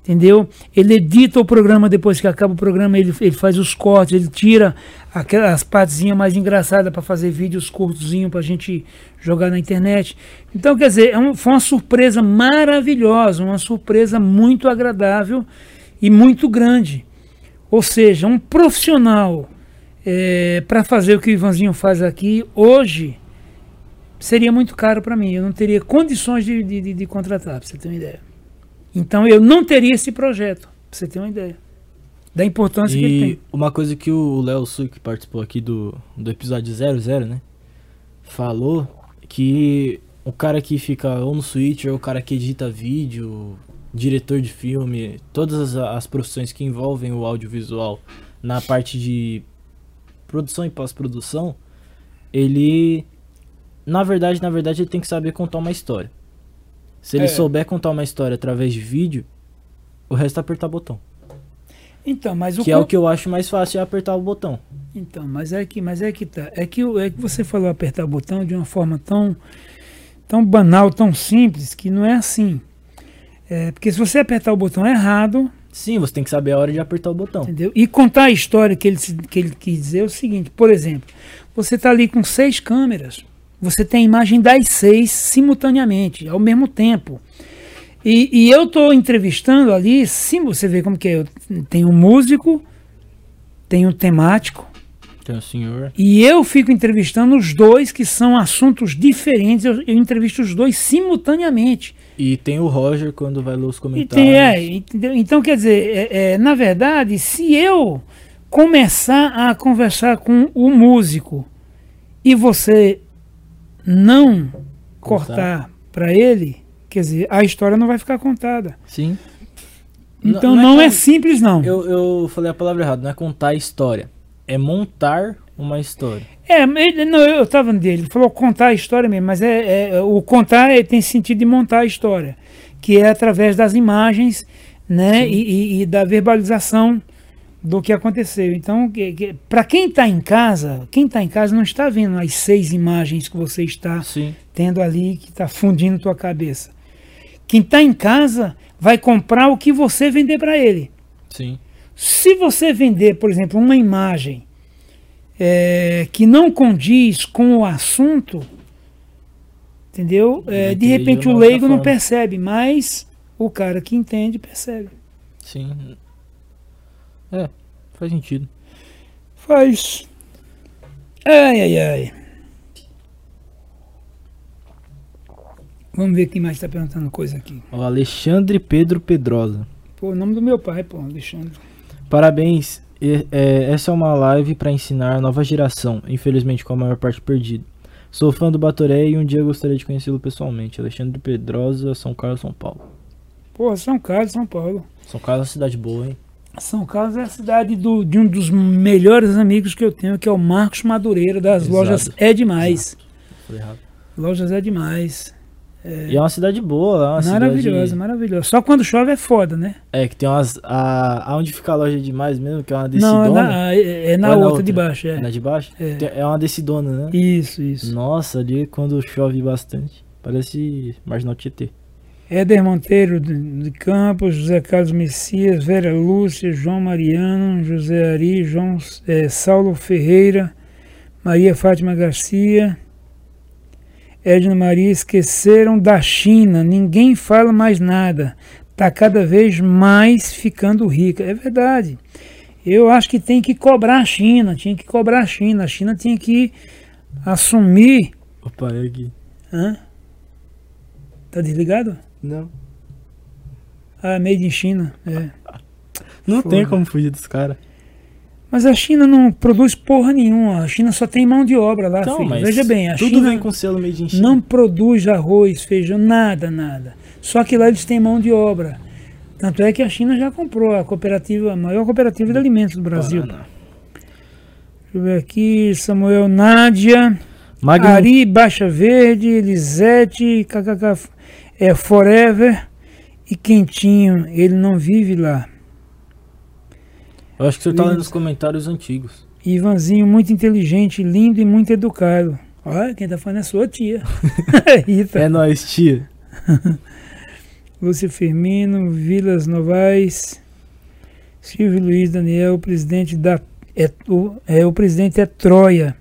S1: entendeu? Ele edita o programa depois que acaba o programa, ele, ele faz os cortes, ele tira aquelas partezinhas mais engraçadas para fazer vídeos curtozinhos para a gente jogar na internet. Então, quer dizer, é um- foi uma surpresa maravilhosa, uma surpresa muito agradável e muito grande. Ou seja, um profissional para fazer o que o Ivanzinho faz aqui hoje seria muito caro para mim. Eu não teria condições de, de, de- contratar, para você ter uma ideia. Então eu não teria esse projeto, para você ter uma ideia da importância que ele
S2: E
S1: tem.
S2: uma coisa que o Léo Sui, que participou aqui do, do episódio 00, né? Falou que o cara que fica ou no Switch, ou o cara que edita vídeo, diretor de filme, todas as, as profissões que envolvem o audiovisual na parte de produção e pós-produção, ele na verdade, na verdade, ele tem que saber contar uma história. Se ele
S1: É.
S2: souber contar uma história através de vídeo, o resto é apertar botão.
S1: Então, mas o
S2: Que é o que eu acho mais fácil é apertar o botão.
S1: Então, mas é que, mas é que tá. É que, é que você falou apertar o botão de uma forma tão, tão banal, tão simples, que não é assim. É, porque se você apertar o botão errado,
S2: Sim, você tem que saber a hora de apertar o botão.
S1: entendeu? E contar a história que ele, que ele quis dizer é o seguinte, por exemplo, você está ali com seis câmeras, você tem a imagem das seis simultaneamente, ao mesmo tempo. E, e eu estou entrevistando ali, sim, você vê como que é, eu- tem um músico, tem um temático,
S2: Tem o senhor.
S1: e eu fico entrevistando os dois, que são assuntos diferentes, eu, eu entrevisto os dois simultaneamente.
S2: E tem o Roger quando vai ler os
S1: E
S2: comentários.
S1: tem, é, entendeu? Então, quer dizer, é, é, na verdade, se eu começar a conversar com o músico e você não cortar para ele, quer dizer, a história não vai ficar contada.
S2: Sim.
S1: Então
S2: Não-
S1: não,
S2: não é
S1: é
S2: que-
S1: simples, não.
S2: Eu, eu falei a palavra errada, não é contar a história. É montar uma história.
S1: É, não, eu estava dele, ele falou contar a história mesmo, mas é, é- o contar é, tem sentido de montar a história, que é através das imagens, né, e, e- e da verbalização do que aconteceu. Então, para quem está em casa, quem está em casa não está vendo as seis imagens que você está
S2: Sim.
S1: tendo ali que está fundindo tua cabeça. Quem está em casa vai comprar o que você vender para ele.
S2: Sim.
S1: Se você vender, por exemplo, uma imagem é, que não condiz com o assunto, entendeu? É, de repente o leigo não percebe, mas o cara que entende percebe.
S2: Sim. É, faz sentido.
S1: Faz. Ai, ai, ai. Vamos ver quem mais está perguntando coisa aqui.
S2: O Alexandre Pedro Pedrosa.
S1: Pô, o nome do meu pai, pô, Alexandre.
S2: Parabéns. E- é, essa é uma live para ensinar a nova geração, infelizmente com a maior parte perdida. Sou fã do Batoré e um dia gostaria de conhecê-lo pessoalmente. Alexandre Pedrosa, São Carlos, São Paulo.
S1: Pô, São Carlos, São Paulo.
S2: São Carlos é uma cidade boa, hein?
S1: São Carlos é a cidade do- de um dos melhores amigos que eu tenho, que é o Marcos Madureira, das
S2: Exato.
S1: lojas É Demais.
S2: Errado.
S1: Lojas É Demais.
S2: E é uma cidade boa uma
S1: maravilhosa,
S2: cidade...
S1: maravilhosa. Só quando chove é foda, né?
S2: É, que tem umas... A... Aonde fica a loja demais mesmo, que é uma decidona.
S1: Não, é na, é- é na
S2: é na
S1: outra,
S2: outra?
S1: de baixo.
S2: É
S1: É.
S2: na de baixo?
S1: É.
S2: É uma decidona, né?
S1: Isso, isso.
S2: Nossa, ali quando chove bastante. Parece Marginal Tietê.
S1: Éder Monteiro de, Campos, José Carlos Messias, Vera Lúcia, João Mariano, José Ari, João eh, Saulo Ferreira, Maria Fátima Garcia, Edna Maria, esqueceram da China, ninguém fala mais nada, está cada vez mais ficando rica. É verdade. Eu acho que tem que cobrar a China, tinha que cobrar a China, a China tinha que assumir.
S2: Opa, é aqui.
S1: Hã? Tá desligado?
S2: Não.
S1: Ah, made in China, é.
S2: Não
S1: Foda.
S2: tem como fugir dos caras.
S1: Mas a China não produz porra nenhuma. A China só tem mão de obra lá,
S2: Então,
S1: Veja bem, a
S2: tudo
S1: China
S2: vem com selo made in China.
S1: não produz arroz, feijão, nada, nada. Só que lá eles têm mão de obra. Tanto é que a China já comprou a cooperativa, a maior cooperativa de alimentos do Brasil.
S2: Paraná.
S1: Deixa eu ver aqui, Samuel Nádia,
S2: Magnum,
S1: Ari Baixa Verde, Elisete, KKK, é Forever e Quentinho. Ele não vive lá.
S2: Eu acho que o senhor tá lendo os comentários antigos.
S1: Ivanzinho, muito inteligente, lindo e muito educado. Olha, quem tá falando é sua tia. [LAUGHS] Rita.
S2: É nóis, tia. [LAUGHS]
S1: Lúcia Firmino, Vilas Novaes, Silvio Luiz Daniel, o presidente da. É, o, é, o presidente é Troia.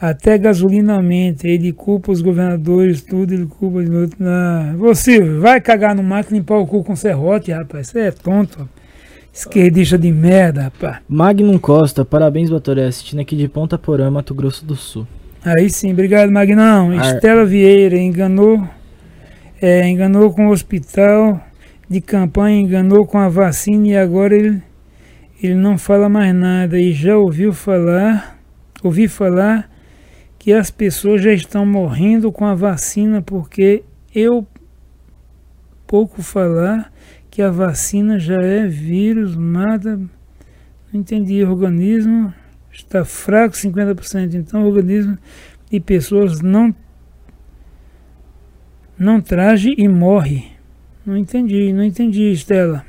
S1: Até gasolina aumenta. Ele culpa os governadores, tudo, ele culpa outro. Ah, você vai cagar no mato e limpar o cu com serrote, rapaz. Você é tonto. rapaz. Esquerdista de merda, rapaz.
S2: Magnum Costa, parabéns, Batoré. Assistindo aqui de Ponta Porã, Mato Grosso do Sul.
S1: Aí sim, obrigado, Magnão.
S2: Ar-
S1: Estela Vieira enganou, é, enganou com o hospital de campanha, enganou com a vacina e agora ele, ele não fala mais nada. E já ouviu falar, ouvi falar que as pessoas já estão morrendo com a vacina porque eu pouco falar que a vacina já é vírus, mata. Não entendi, organismo está fraco 50%, então o organismo de pessoas não não trage e morre. Não entendi, não entendi, Estela.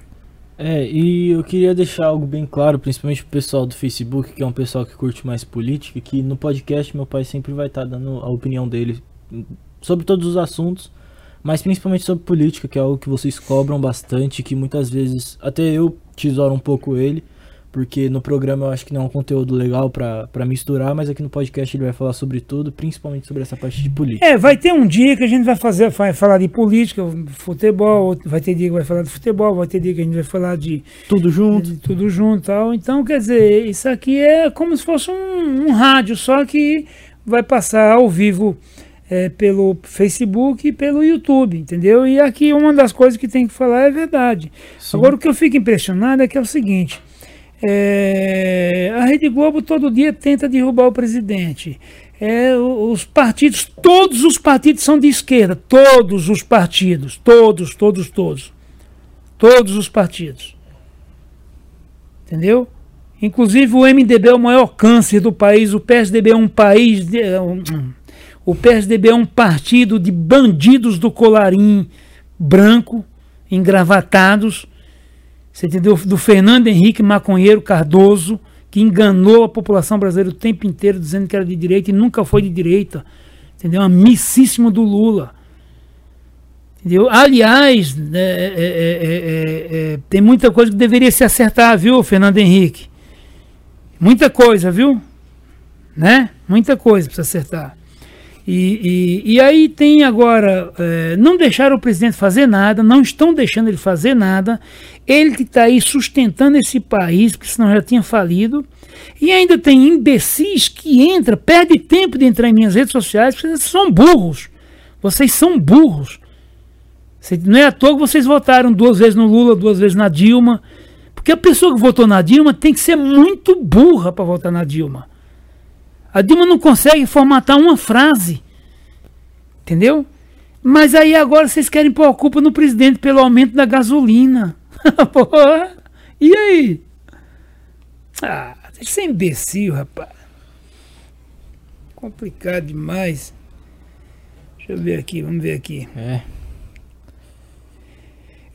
S2: É, e eu queria deixar algo bem claro, principalmente pro pessoal do Facebook, que é um pessoal que curte mais política, que no podcast meu pai sempre vai estar dando a opinião dele sobre todos os assuntos, mas principalmente sobre política, que é algo que vocês cobram bastante, que muitas vezes até eu tesouro um pouco ele, porque no programa eu acho que não é um conteúdo legal pra misturar, mas aqui no podcast ele vai falar sobre tudo, principalmente sobre essa parte de política.
S1: É, vai ter um dia que a gente vai fazer, vai falar de política, futebol, vai ter dia que vai falar de futebol, vai ter dia que a gente vai falar de
S2: Tudo junto.
S1: de tudo junto e tal. Então, quer dizer, isso aqui é como se fosse um, um rádio, só que vai passar ao vivo é, pelo Facebook e pelo YouTube, entendeu? E aqui uma das coisas que tem que falar é verdade.
S2: Sim.
S1: Agora, o que eu fico impressionado é que é o seguinte: é, a Rede Globo todo dia tenta derrubar o presidente. É, os partidos, todos os partidos são de esquerda, todos os partidos, todos, todos, todos. Todos os partidos. Entendeu? Inclusive o MDB é o maior câncer do país, o PSDB é um país. de- é um- o PSDB é um partido de bandidos do colarim branco, engravatados. Você entendeu? Do Fernando Henrique Maconheiro Cardoso, que enganou a população brasileira o tempo inteiro, dizendo que era de direita e nunca foi de direita. Entendeu? Amicíssimo do Lula. Entendeu? Aliás, né, é, é, é, é, é, tem muita coisa que deveria se acertar, viu, Fernando Henrique? Muita coisa, viu? Né? Muita coisa precisa acertar. E, e, e aí tem agora, é, não deixaram o presidente fazer nada, não estão deixando ele fazer nada. Ele que está aí sustentando esse país, porque senão já tinha falido. E ainda tem imbecis que entra, perde tempo de entrar em minhas redes sociais, porque vocês são burros. Vocês são burros. Não é à toa que vocês votaram duas vezes no Lula, duas vezes na Dilma. Porque a pessoa que votou na Dilma tem que ser muito burra para votar na Dilma. A Dilma não consegue formatar uma frase. Entendeu? Mas aí agora vocês querem pôr a culpa no presidente pelo aumento da gasolina. [LAUGHS] Porra. E aí? Ah, deixa de ser imbecil, rapaz. Complicado demais. Deixa eu ver aqui, vamos ver aqui.
S2: É.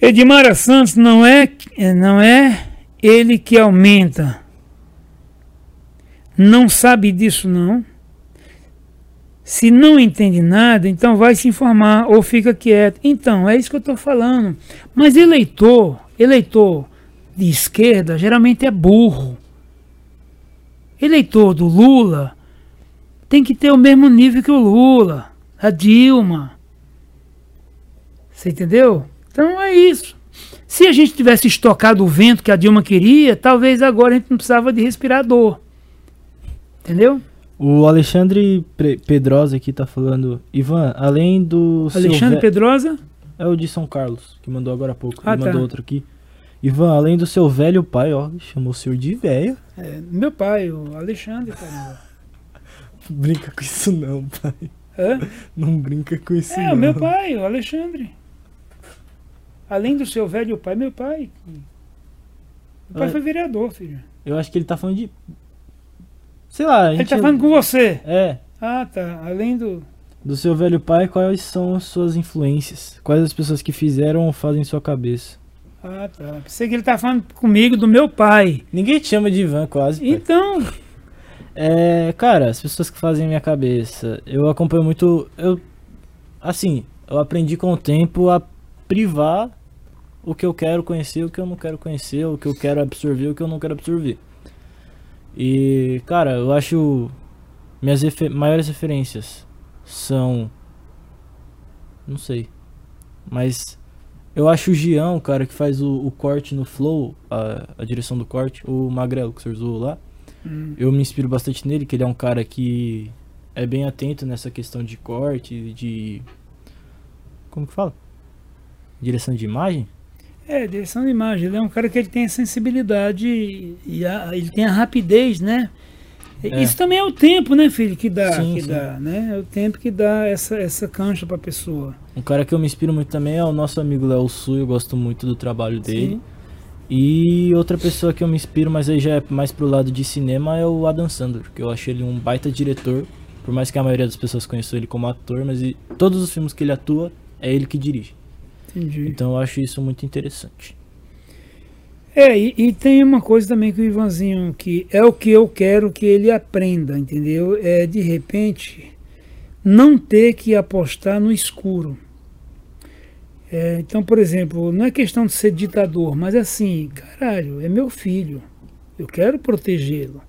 S1: Edmara Santos não é, não é ele que aumenta. Não sabe disso não. Se não entende nada, então vai se informar ou fica quieto. Então, é isso que eu estou falando. Mas eleitor, eleitor de esquerda, geralmente é burro. Eleitor do Lula tem que ter o mesmo nível que o Lula, a Dilma. Você entendeu? Então é isso. Se a gente tivesse estocado o vento que a Dilma queria, talvez agora a gente não precisava de respirador. Entendeu?
S2: O Alexandre Pedrosa aqui tá falando, Ivan, além do
S1: Alexandre Pedrosa?
S2: É o de São Carlos, que mandou agora há pouco.
S1: Ah,
S2: Ele
S1: tá.
S2: mandou outro aqui. Ivan, além do seu velho pai, ó, chamou o senhor de velho.
S1: É, meu pai, o Alexandre, caramba. [LAUGHS]
S2: Brinca com isso não, pai.
S1: Hã? [LAUGHS]
S2: Não brinca com isso
S1: É,
S2: não.
S1: o meu pai, o Alexandre. Além do seu velho pai, meu pai. Meu pai
S2: Ah,
S1: foi vereador, filho.
S2: Eu acho que ele tá falando de... Sei lá, a
S1: Ele
S2: gente...
S1: tá falando com você.
S2: É,
S1: Ah, tá. Além do.
S2: do seu velho pai, quais são as suas influências? Quais as pessoas que fizeram ou fazem em sua cabeça?
S1: Ah, tá. Pensei que ele tá falando comigo do meu pai.
S2: Ninguém te chama de Ivan, quase. pai.
S1: Então,
S2: É, cara, as pessoas que fazem minha cabeça, eu acompanho muito, eu assim, eu aprendi com o tempo a privar o que eu quero conhecer, o que eu não quero conhecer, o que eu quero absorver, o que eu não quero absorver. E, cara, eu acho minhas refe- maiores referências são não sei. Mas eu acho o Gian, o cara que faz o, o corte no flow, a, a direção do corte, o Magrelo que o senhor zoou lá.
S1: hum,
S2: Eu me inspiro bastante nele, que ele é um cara que é bem atento nessa questão de corte, de. Como que fala? Direção de imagem?
S1: É, direção de imagem. Ele é um cara que ele tem a sensibilidade e, a- ele tem a rapidez, né?
S2: É.
S1: Isso também é o tempo, né, filho, que dá,
S2: Sim,
S1: que
S2: sim.
S1: dá, né? É o tempo que dá essa, essa cancha pra pessoa.
S2: Um cara que eu me inspiro muito também é o nosso amigo Léo Su, eu gosto muito do trabalho dele.
S1: Sim.
S2: E outra pessoa que eu me inspiro, mas aí já é mais pro lado de cinema, é o Adam Sandler, que eu acho ele um baita diretor. Por mais que a maioria das pessoas conheçam ele como ator, mas e- todos os filmes que ele atua, é ele que dirige.
S1: Entendi.
S2: Então eu acho isso muito interessante.
S1: É, e, e, tem uma coisa também que o Ivanzinho, que é o que eu quero que ele aprenda, entendeu? É de repente não ter que apostar no escuro. É, então, por exemplo, não é questão de ser ditador, mas assim, caralho, é meu filho. Eu quero protegê-lo.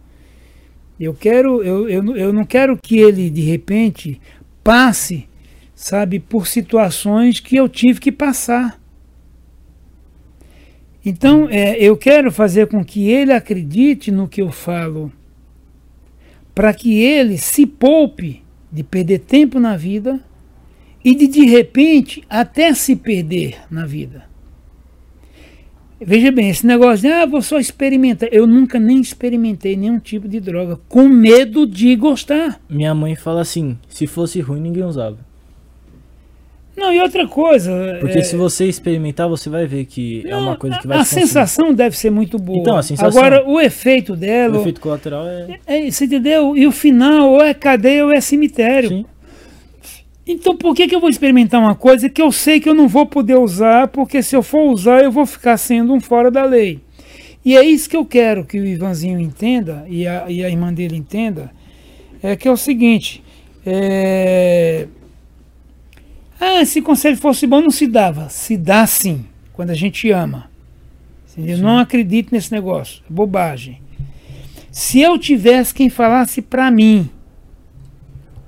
S1: Eu quero, eu, eu, eu não quero que ele de repente passe, sabe, por situações que eu tive que passar. Então, é, eu quero fazer com que ele acredite no que eu falo, para que ele se poupe de perder tempo na vida e de de repente até se perder na vida. Veja bem, esse negócio de, ah, vou só experimentar. Eu nunca nem experimentei nenhum tipo de droga, com medo de gostar.
S2: Minha mãe fala assim: se fosse ruim, ninguém usava.
S1: Não, e outra coisa.
S2: Porque é... se você experimentar, você vai ver que não, é uma coisa que vai
S1: A sensação deve ser muito boa.
S2: Então, a sensação.
S1: Agora, o efeito dela.
S2: O efeito colateral é.
S1: é você entendeu? E o final, ou é cadeia ou é cemitério. Sim. Então por que, que eu vou experimentar uma coisa que eu sei que eu não vou poder usar, porque se eu for usar eu vou ficar sendo um fora da lei. E é isso que eu quero que o Ivanzinho entenda, e a, e a irmã dele entenda, é que é o seguinte, é... ah, se conselho fosse bom não se dava, se dá sim, quando a gente ama. Eu não acredito nesse negócio, é bobagem. Se eu tivesse quem falasse para mim,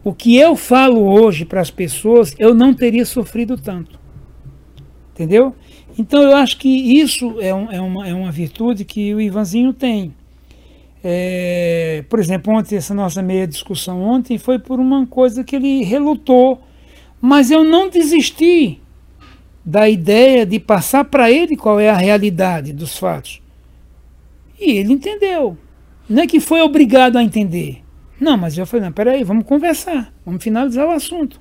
S1: o que eu falo hoje para as pessoas, eu não teria sofrido tanto. Entendeu? Então eu acho que isso é, um, é, uma, é uma virtude que o Ivanzinho tem. É, por exemplo, ontem, essa nossa meia discussão ontem foi por uma coisa que ele relutou, mas eu não desisti da ideia de passar para ele qual é a realidade dos fatos. E ele entendeu. Não é que foi obrigado a entender. Não, mas eu falei, não, peraí, vamos conversar, vamos finalizar o assunto.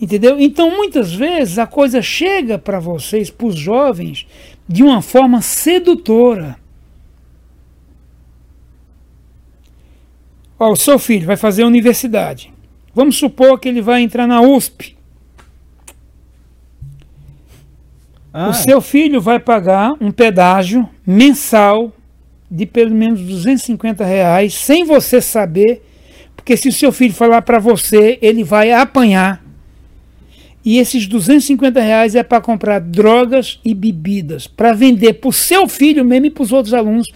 S1: Entendeu? Então, muitas vezes, a coisa chega para vocês, para os jovens, de uma forma sedutora. Ó, o seu filho vai fazer a universidade. Vamos supor que ele vai entrar na USP. Ah. O seu filho vai pagar um pedágio mensal de pelo menos 250 reais, sem você saber, porque se o seu filho falar para você, ele vai apanhar. E esses 250 reais é para comprar drogas e bebidas, para vender para o seu filho mesmo e para os outros alunos,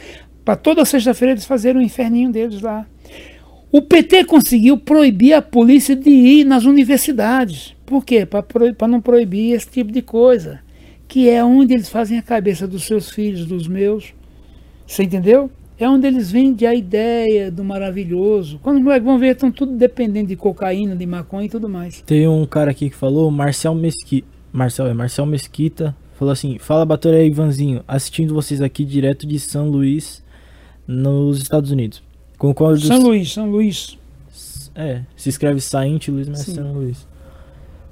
S1: para toda sexta-feira eles fazerem o inferninho deles lá. O PT conseguiu proibir a polícia de ir nas universidades. Por quê? Para não proibir esse tipo de coisa. Que é onde eles fazem a cabeça dos seus filhos, dos meus. Você entendeu? É onde eles vendem a ideia do maravilhoso. Quando vão ver, estão tudo dependendo de cocaína, de maconha e tudo mais.
S2: Tem um cara aqui que falou, Marcel Mesquita. Marcel, é Marcel Mesquita. Falou assim: Fala Batoré Ivanzinho, assistindo vocês aqui direto de São Luís, nos Estados Unidos.
S1: Concordo. São Luís, São Luís.
S2: É, se escreve Saint Luís, mas Sim. São Luís.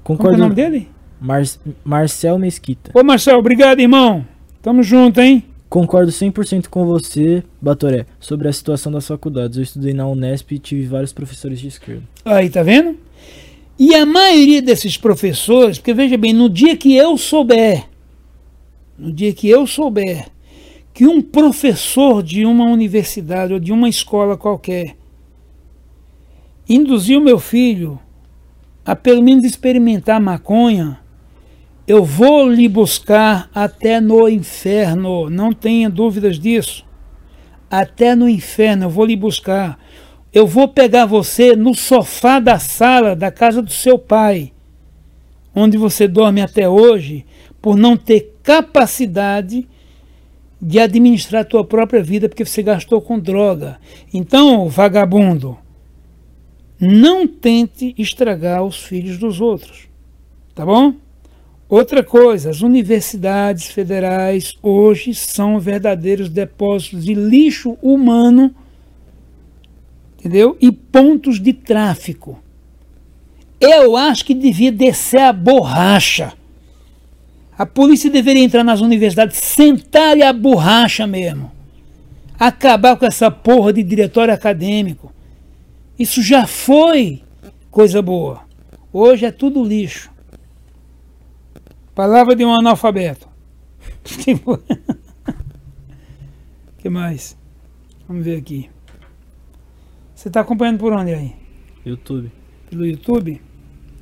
S1: Concordo. Qual é o nome dele?
S2: Mar Marcel Mesquita.
S1: Ô Marcel, obrigado, irmão. Tamo junto, hein?
S2: Concordo 100% com você, Batoré, sobre a situação das faculdades. Eu estudei na Unesp e tive vários professores de esquerda.
S1: Aí, tá vendo? E a maioria desses professores, porque veja bem, no dia que eu souber, no dia que eu souber que um professor de uma universidade ou de uma escola qualquer induziu meu filho a pelo menos experimentar maconha, eu vou lhe buscar até no inferno, não tenha dúvidas disso. Até no inferno eu vou lhe buscar. Eu vou pegar você no sofá da sala da casa do seu pai, onde você dorme até hoje, por não ter capacidade de administrar a tua própria vida porque você gastou com droga. Então, vagabundo, não tente estragar os filhos dos outros. Tá bom? Outra coisa, as universidades federais hoje são verdadeiros depósitos de lixo humano, entendeu? E pontos de tráfico. Eu acho que devia descer a borracha. A polícia deveria entrar nas universidades, sentar e a borracha mesmo. Acabar com essa porra de diretório acadêmico. Isso já foi coisa boa. Hoje é tudo lixo. Palavra de um analfabeto. [LAUGHS] Tipo, [LAUGHS] que mais? Vamos ver aqui. Você está acompanhando por onde aí?
S2: YouTube.
S1: Pelo YouTube?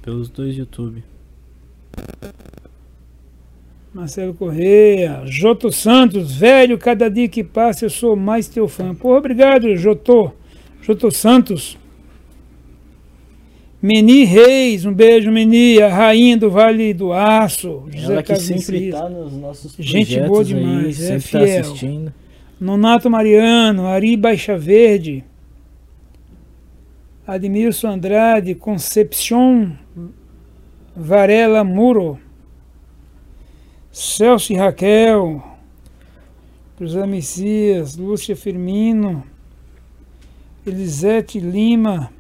S2: Pelos dois YouTube.
S1: Marcelo Correia, Joto Santos, velho, cada dia que passa eu sou mais teu fã. Pô, obrigado, Jotô. Joto Santos. Meni Reis, um beijo, Meni, a rainha do Vale do Aço. José
S2: Ela que
S1: Carlos
S2: sempre
S1: Frias.
S2: tá nos nossos
S1: Gente
S2: projetos
S1: boa
S2: aí,
S1: demais, é
S2: sempre tá
S1: fiel.
S2: assistindo.
S1: Nonato Mariano, Ari Baixa Verde, Admilson Andrade, Concepcion Varela Muro, Celso e Raquel, José Messias, Lúcia Firmino, Elisete Lima,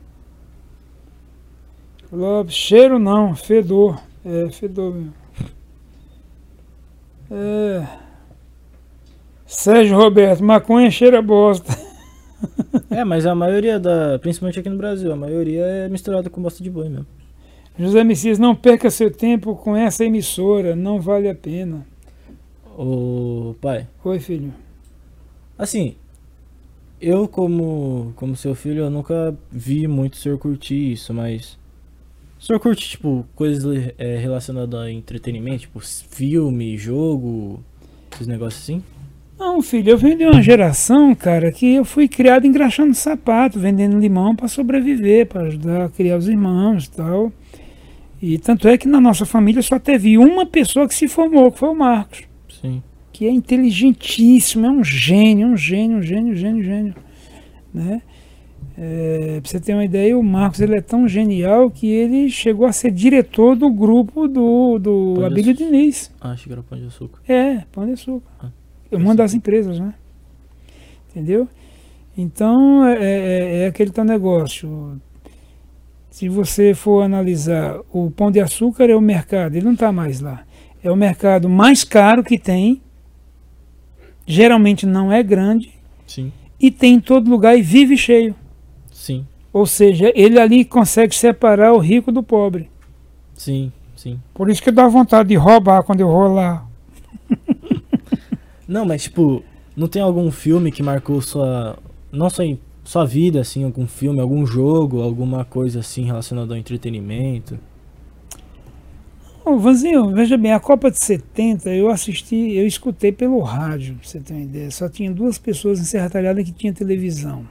S1: Lopes, cheiro não, fedor, é, fedor mesmo. É. Sérgio Roberto, maconha cheira bosta. [LAUGHS]
S2: É, mas a maioria da. Principalmente aqui no Brasil, a maioria é misturada com bosta de boi mesmo.
S1: José Messias, não perca seu tempo com essa emissora, não vale a pena.
S2: Ô pai,
S1: Oi, filho.
S2: assim, eu como, como seu filho, eu nunca vi muito o senhor curtir isso, mas. O senhor curte, tipo, coisas é, relacionadas a entretenimento, tipo, filme, jogo, esses negócios assim?
S1: Não, filho, eu venho de uma geração, cara, que eu fui criado engraxando sapato, vendendo limão para sobreviver, para ajudar a criar os irmãos e tal. E tanto é que na nossa família só teve uma pessoa que se formou, que foi o Marcos.
S2: Sim.
S1: que é inteligentíssimo, é um gênio, um gênio, um gênio, um gênio, um gênio. Né? É, pra você ter uma ideia, o Marcos ele é tão genial que ele chegou a ser diretor do grupo do, do Abílio. Diniz.
S2: Ah, que era pão de açúcar.
S1: É, Pão de Açúcar.
S2: Ah,
S1: É uma das empresas, né? Entendeu? Então, é, é- é aquele tal negócio. Se você for analisar, o Pão de Açúcar é o mercado, ele não está mais lá. É o mercado mais caro que tem, geralmente não é grande,
S2: Sim.
S1: e tem em todo lugar e vive cheio.
S2: Sim.
S1: Ou seja, ele ali consegue separar o rico do pobre.
S2: Sim. Sim.
S1: Por isso que dá vontade de roubar quando eu vou lá. [LAUGHS]
S2: Não, mas tipo, não tem algum filme que marcou sua. Não só sua vida, assim, algum filme, algum jogo, alguma coisa assim relacionada ao entretenimento?
S1: Ô, Vanzinho, veja bem, a Copa de 70 eu assisti, eu escutei pelo rádio, pra você ter uma ideia. Só tinha duas pessoas em Serra Talhada que tinha televisão.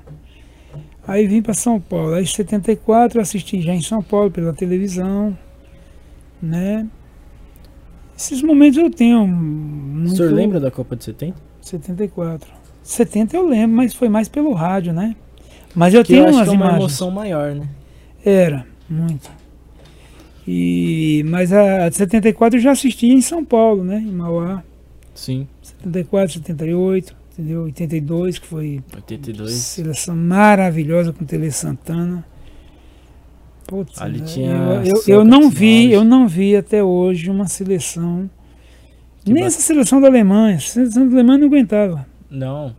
S1: Aí vim para São Paulo. Aí em 74 eu assisti já em São Paulo pela televisão, né? Esses momentos eu tenho
S2: O
S1: muito...
S2: senhor lembra da Copa de 70?
S1: 74. 70 eu lembro, mas foi mais pelo rádio, né? Mas eu
S2: Que eu
S1: tenho
S2: acho
S1: umas
S2: que é uma
S1: imagens.
S2: emoção maior, né?
S1: Era, muito. E, mas a, a de 74 eu já assisti em São Paulo, né? Em Mauá.
S2: Sim.
S1: 74, 78, entendeu? 82, que foi
S2: 82.
S1: seleção maravilhosa com Tele Santana. Putz,
S2: Ali
S1: né?
S2: tinha
S1: eu, eu, eu não vi, eu não vi até hoje uma seleção.
S2: Que
S1: nem essa seleção da Alemanha. A seleção da Alemanha não aguentava.
S2: Não.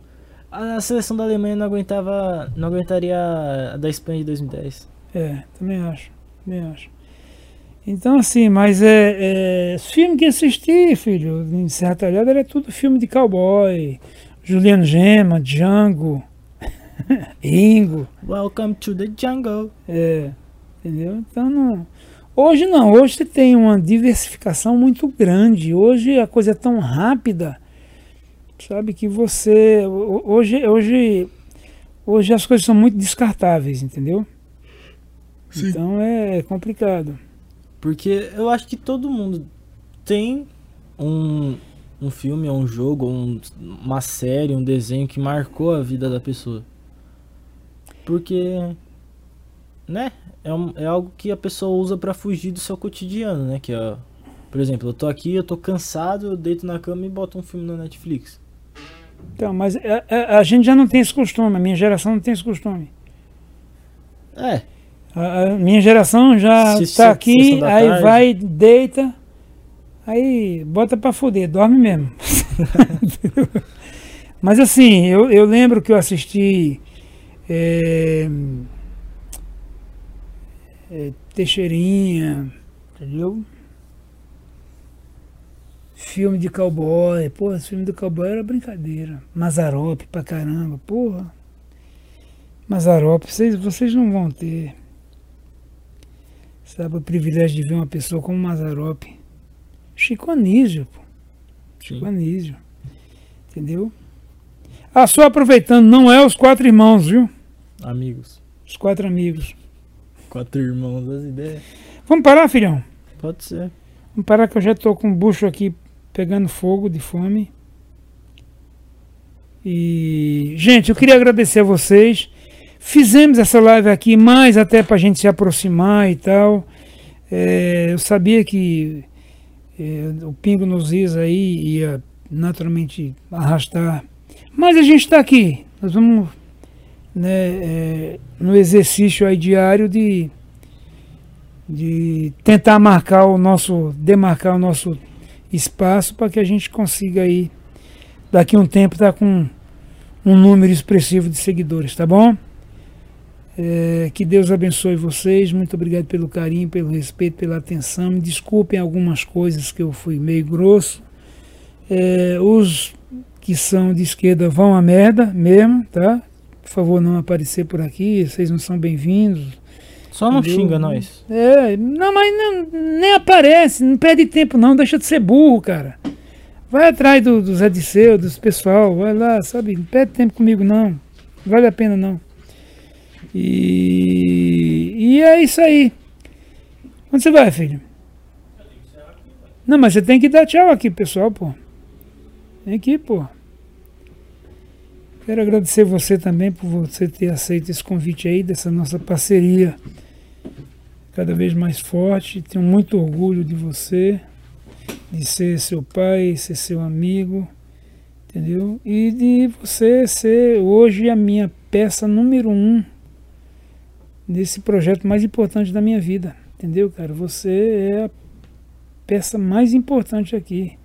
S2: A seleção da Alemanha não aguentava. Não aguentaria a da Espanha de 2010.
S1: É, também acho. Também acho. Então, assim, mas é, é filme que assisti, filho, em Serra Talhada era tudo filme de cowboy. Juliano Gema, Django, [LAUGHS] Ringo,
S2: Welcome to the jungle.
S1: é, entendeu? Então, não, hoje não, hoje você tem uma diversificação muito grande. Hoje a coisa é tão rápida, sabe, que você, ho- hoje, hoje, hoje as coisas são muito descartáveis, entendeu?
S2: Sim.
S1: Então é complicado.
S2: Porque eu acho que todo mundo tem um, um filme, um jogo, um- uma série, um desenho que marcou a vida da pessoa. Porque, né? É, um- é algo que a pessoa usa pra fugir do seu cotidiano, né? Que é, por exemplo, eu tô aqui, eu tô cansado, eu deito na cama e boto um filme na Netflix.
S1: Então, mas a, a- a gente já não tem esse costume, a minha geração não tem esse costume.
S2: É,
S1: A, a minha geração já está aqui, aí
S2: tarde.
S1: vai, deita, aí bota pra fuder, dorme mesmo. [LAUGHS] Mas assim, eu, eu lembro que eu assisti é, é, Teixeirinha, entendeu? Filme de cowboy. Porra, esse filme do cowboy era brincadeira. Mazarope pra caramba. Porra. Mazarope, vocês, vocês não vão ter. Sabe, o privilégio de ver uma pessoa como Mazarope. Chico Anísio, pô. Chico
S2: Sim.
S1: Anísio. Entendeu? Ah, só aproveitando, não é os quatro irmãos, viu?
S2: Amigos.
S1: Os quatro amigos.
S2: Quatro irmãos das ideias.
S1: Vamos parar, filhão?
S2: Pode ser.
S1: Vamos parar que eu já tô com o bucho aqui pegando fogo de fome. E, gente, eu queria agradecer a vocês. Fizemos essa live aqui mais até pra gente se aproximar e tal. É, eu sabia que é, o Pingo nos Is aí ia naturalmente arrastar. Mas a gente está aqui. Nós vamos né, é, no exercício aí diário de, de tentar marcar o nosso, demarcar o nosso espaço para que a gente consiga aí, daqui a um tempo, estar tá com um número expressivo de seguidores, tá bom? É, que Deus abençoe vocês. Muito obrigado pelo carinho, pelo respeito, pela atenção. Me desculpem algumas coisas que eu fui meio grosso. É, os que são de esquerda vão a merda mesmo, tá? Por favor, não aparecer por aqui. Vocês não são bem-vindos.
S2: Só não
S1: Entendeu?
S2: xinga nós.
S1: É, não, mas não, nem aparece, não perde tempo não, deixa de ser burro, cara. Vai atrás do, do Zé Disseu, dos pessoal, vai lá, sabe? Não perde tempo comigo não, não vale a pena não. E, e é isso aí. Onde você vai, filho? Não, mas você tem que dar tchau aqui, pessoal, pô. Vem aqui, pô. Quero agradecer você também por você ter aceito esse convite aí, dessa nossa parceria cada vez mais forte. Tenho muito orgulho de você, de ser seu pai, ser seu amigo, entendeu? E de você ser hoje a minha peça número um nesse projeto mais importante da minha vida, entendeu, cara? Você é a peça mais importante aqui.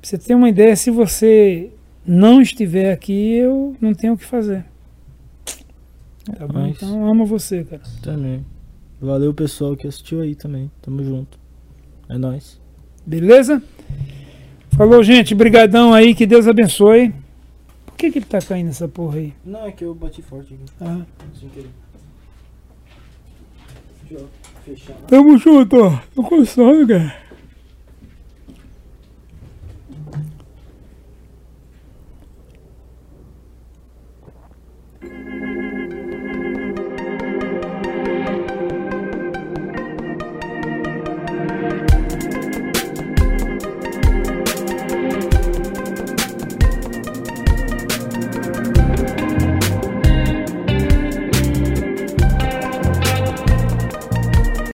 S1: Pra você ter uma ideia, se você não estiver aqui, eu não tenho o que fazer. Tá bom? Então, amo você, cara.
S2: Também. Valeu pessoal que assistiu aí também. Tamo junto. É nóis.
S1: Beleza? Falou, gente. Brigadão aí. Que Deus abençoe. Por que que ele tá caindo essa porra aí?
S2: Não, é que eu bati forte aqui.
S1: Ah,
S2: Sem querer. Deixa eu fechar.
S1: tamo junto, ó. Tô com sono, cara.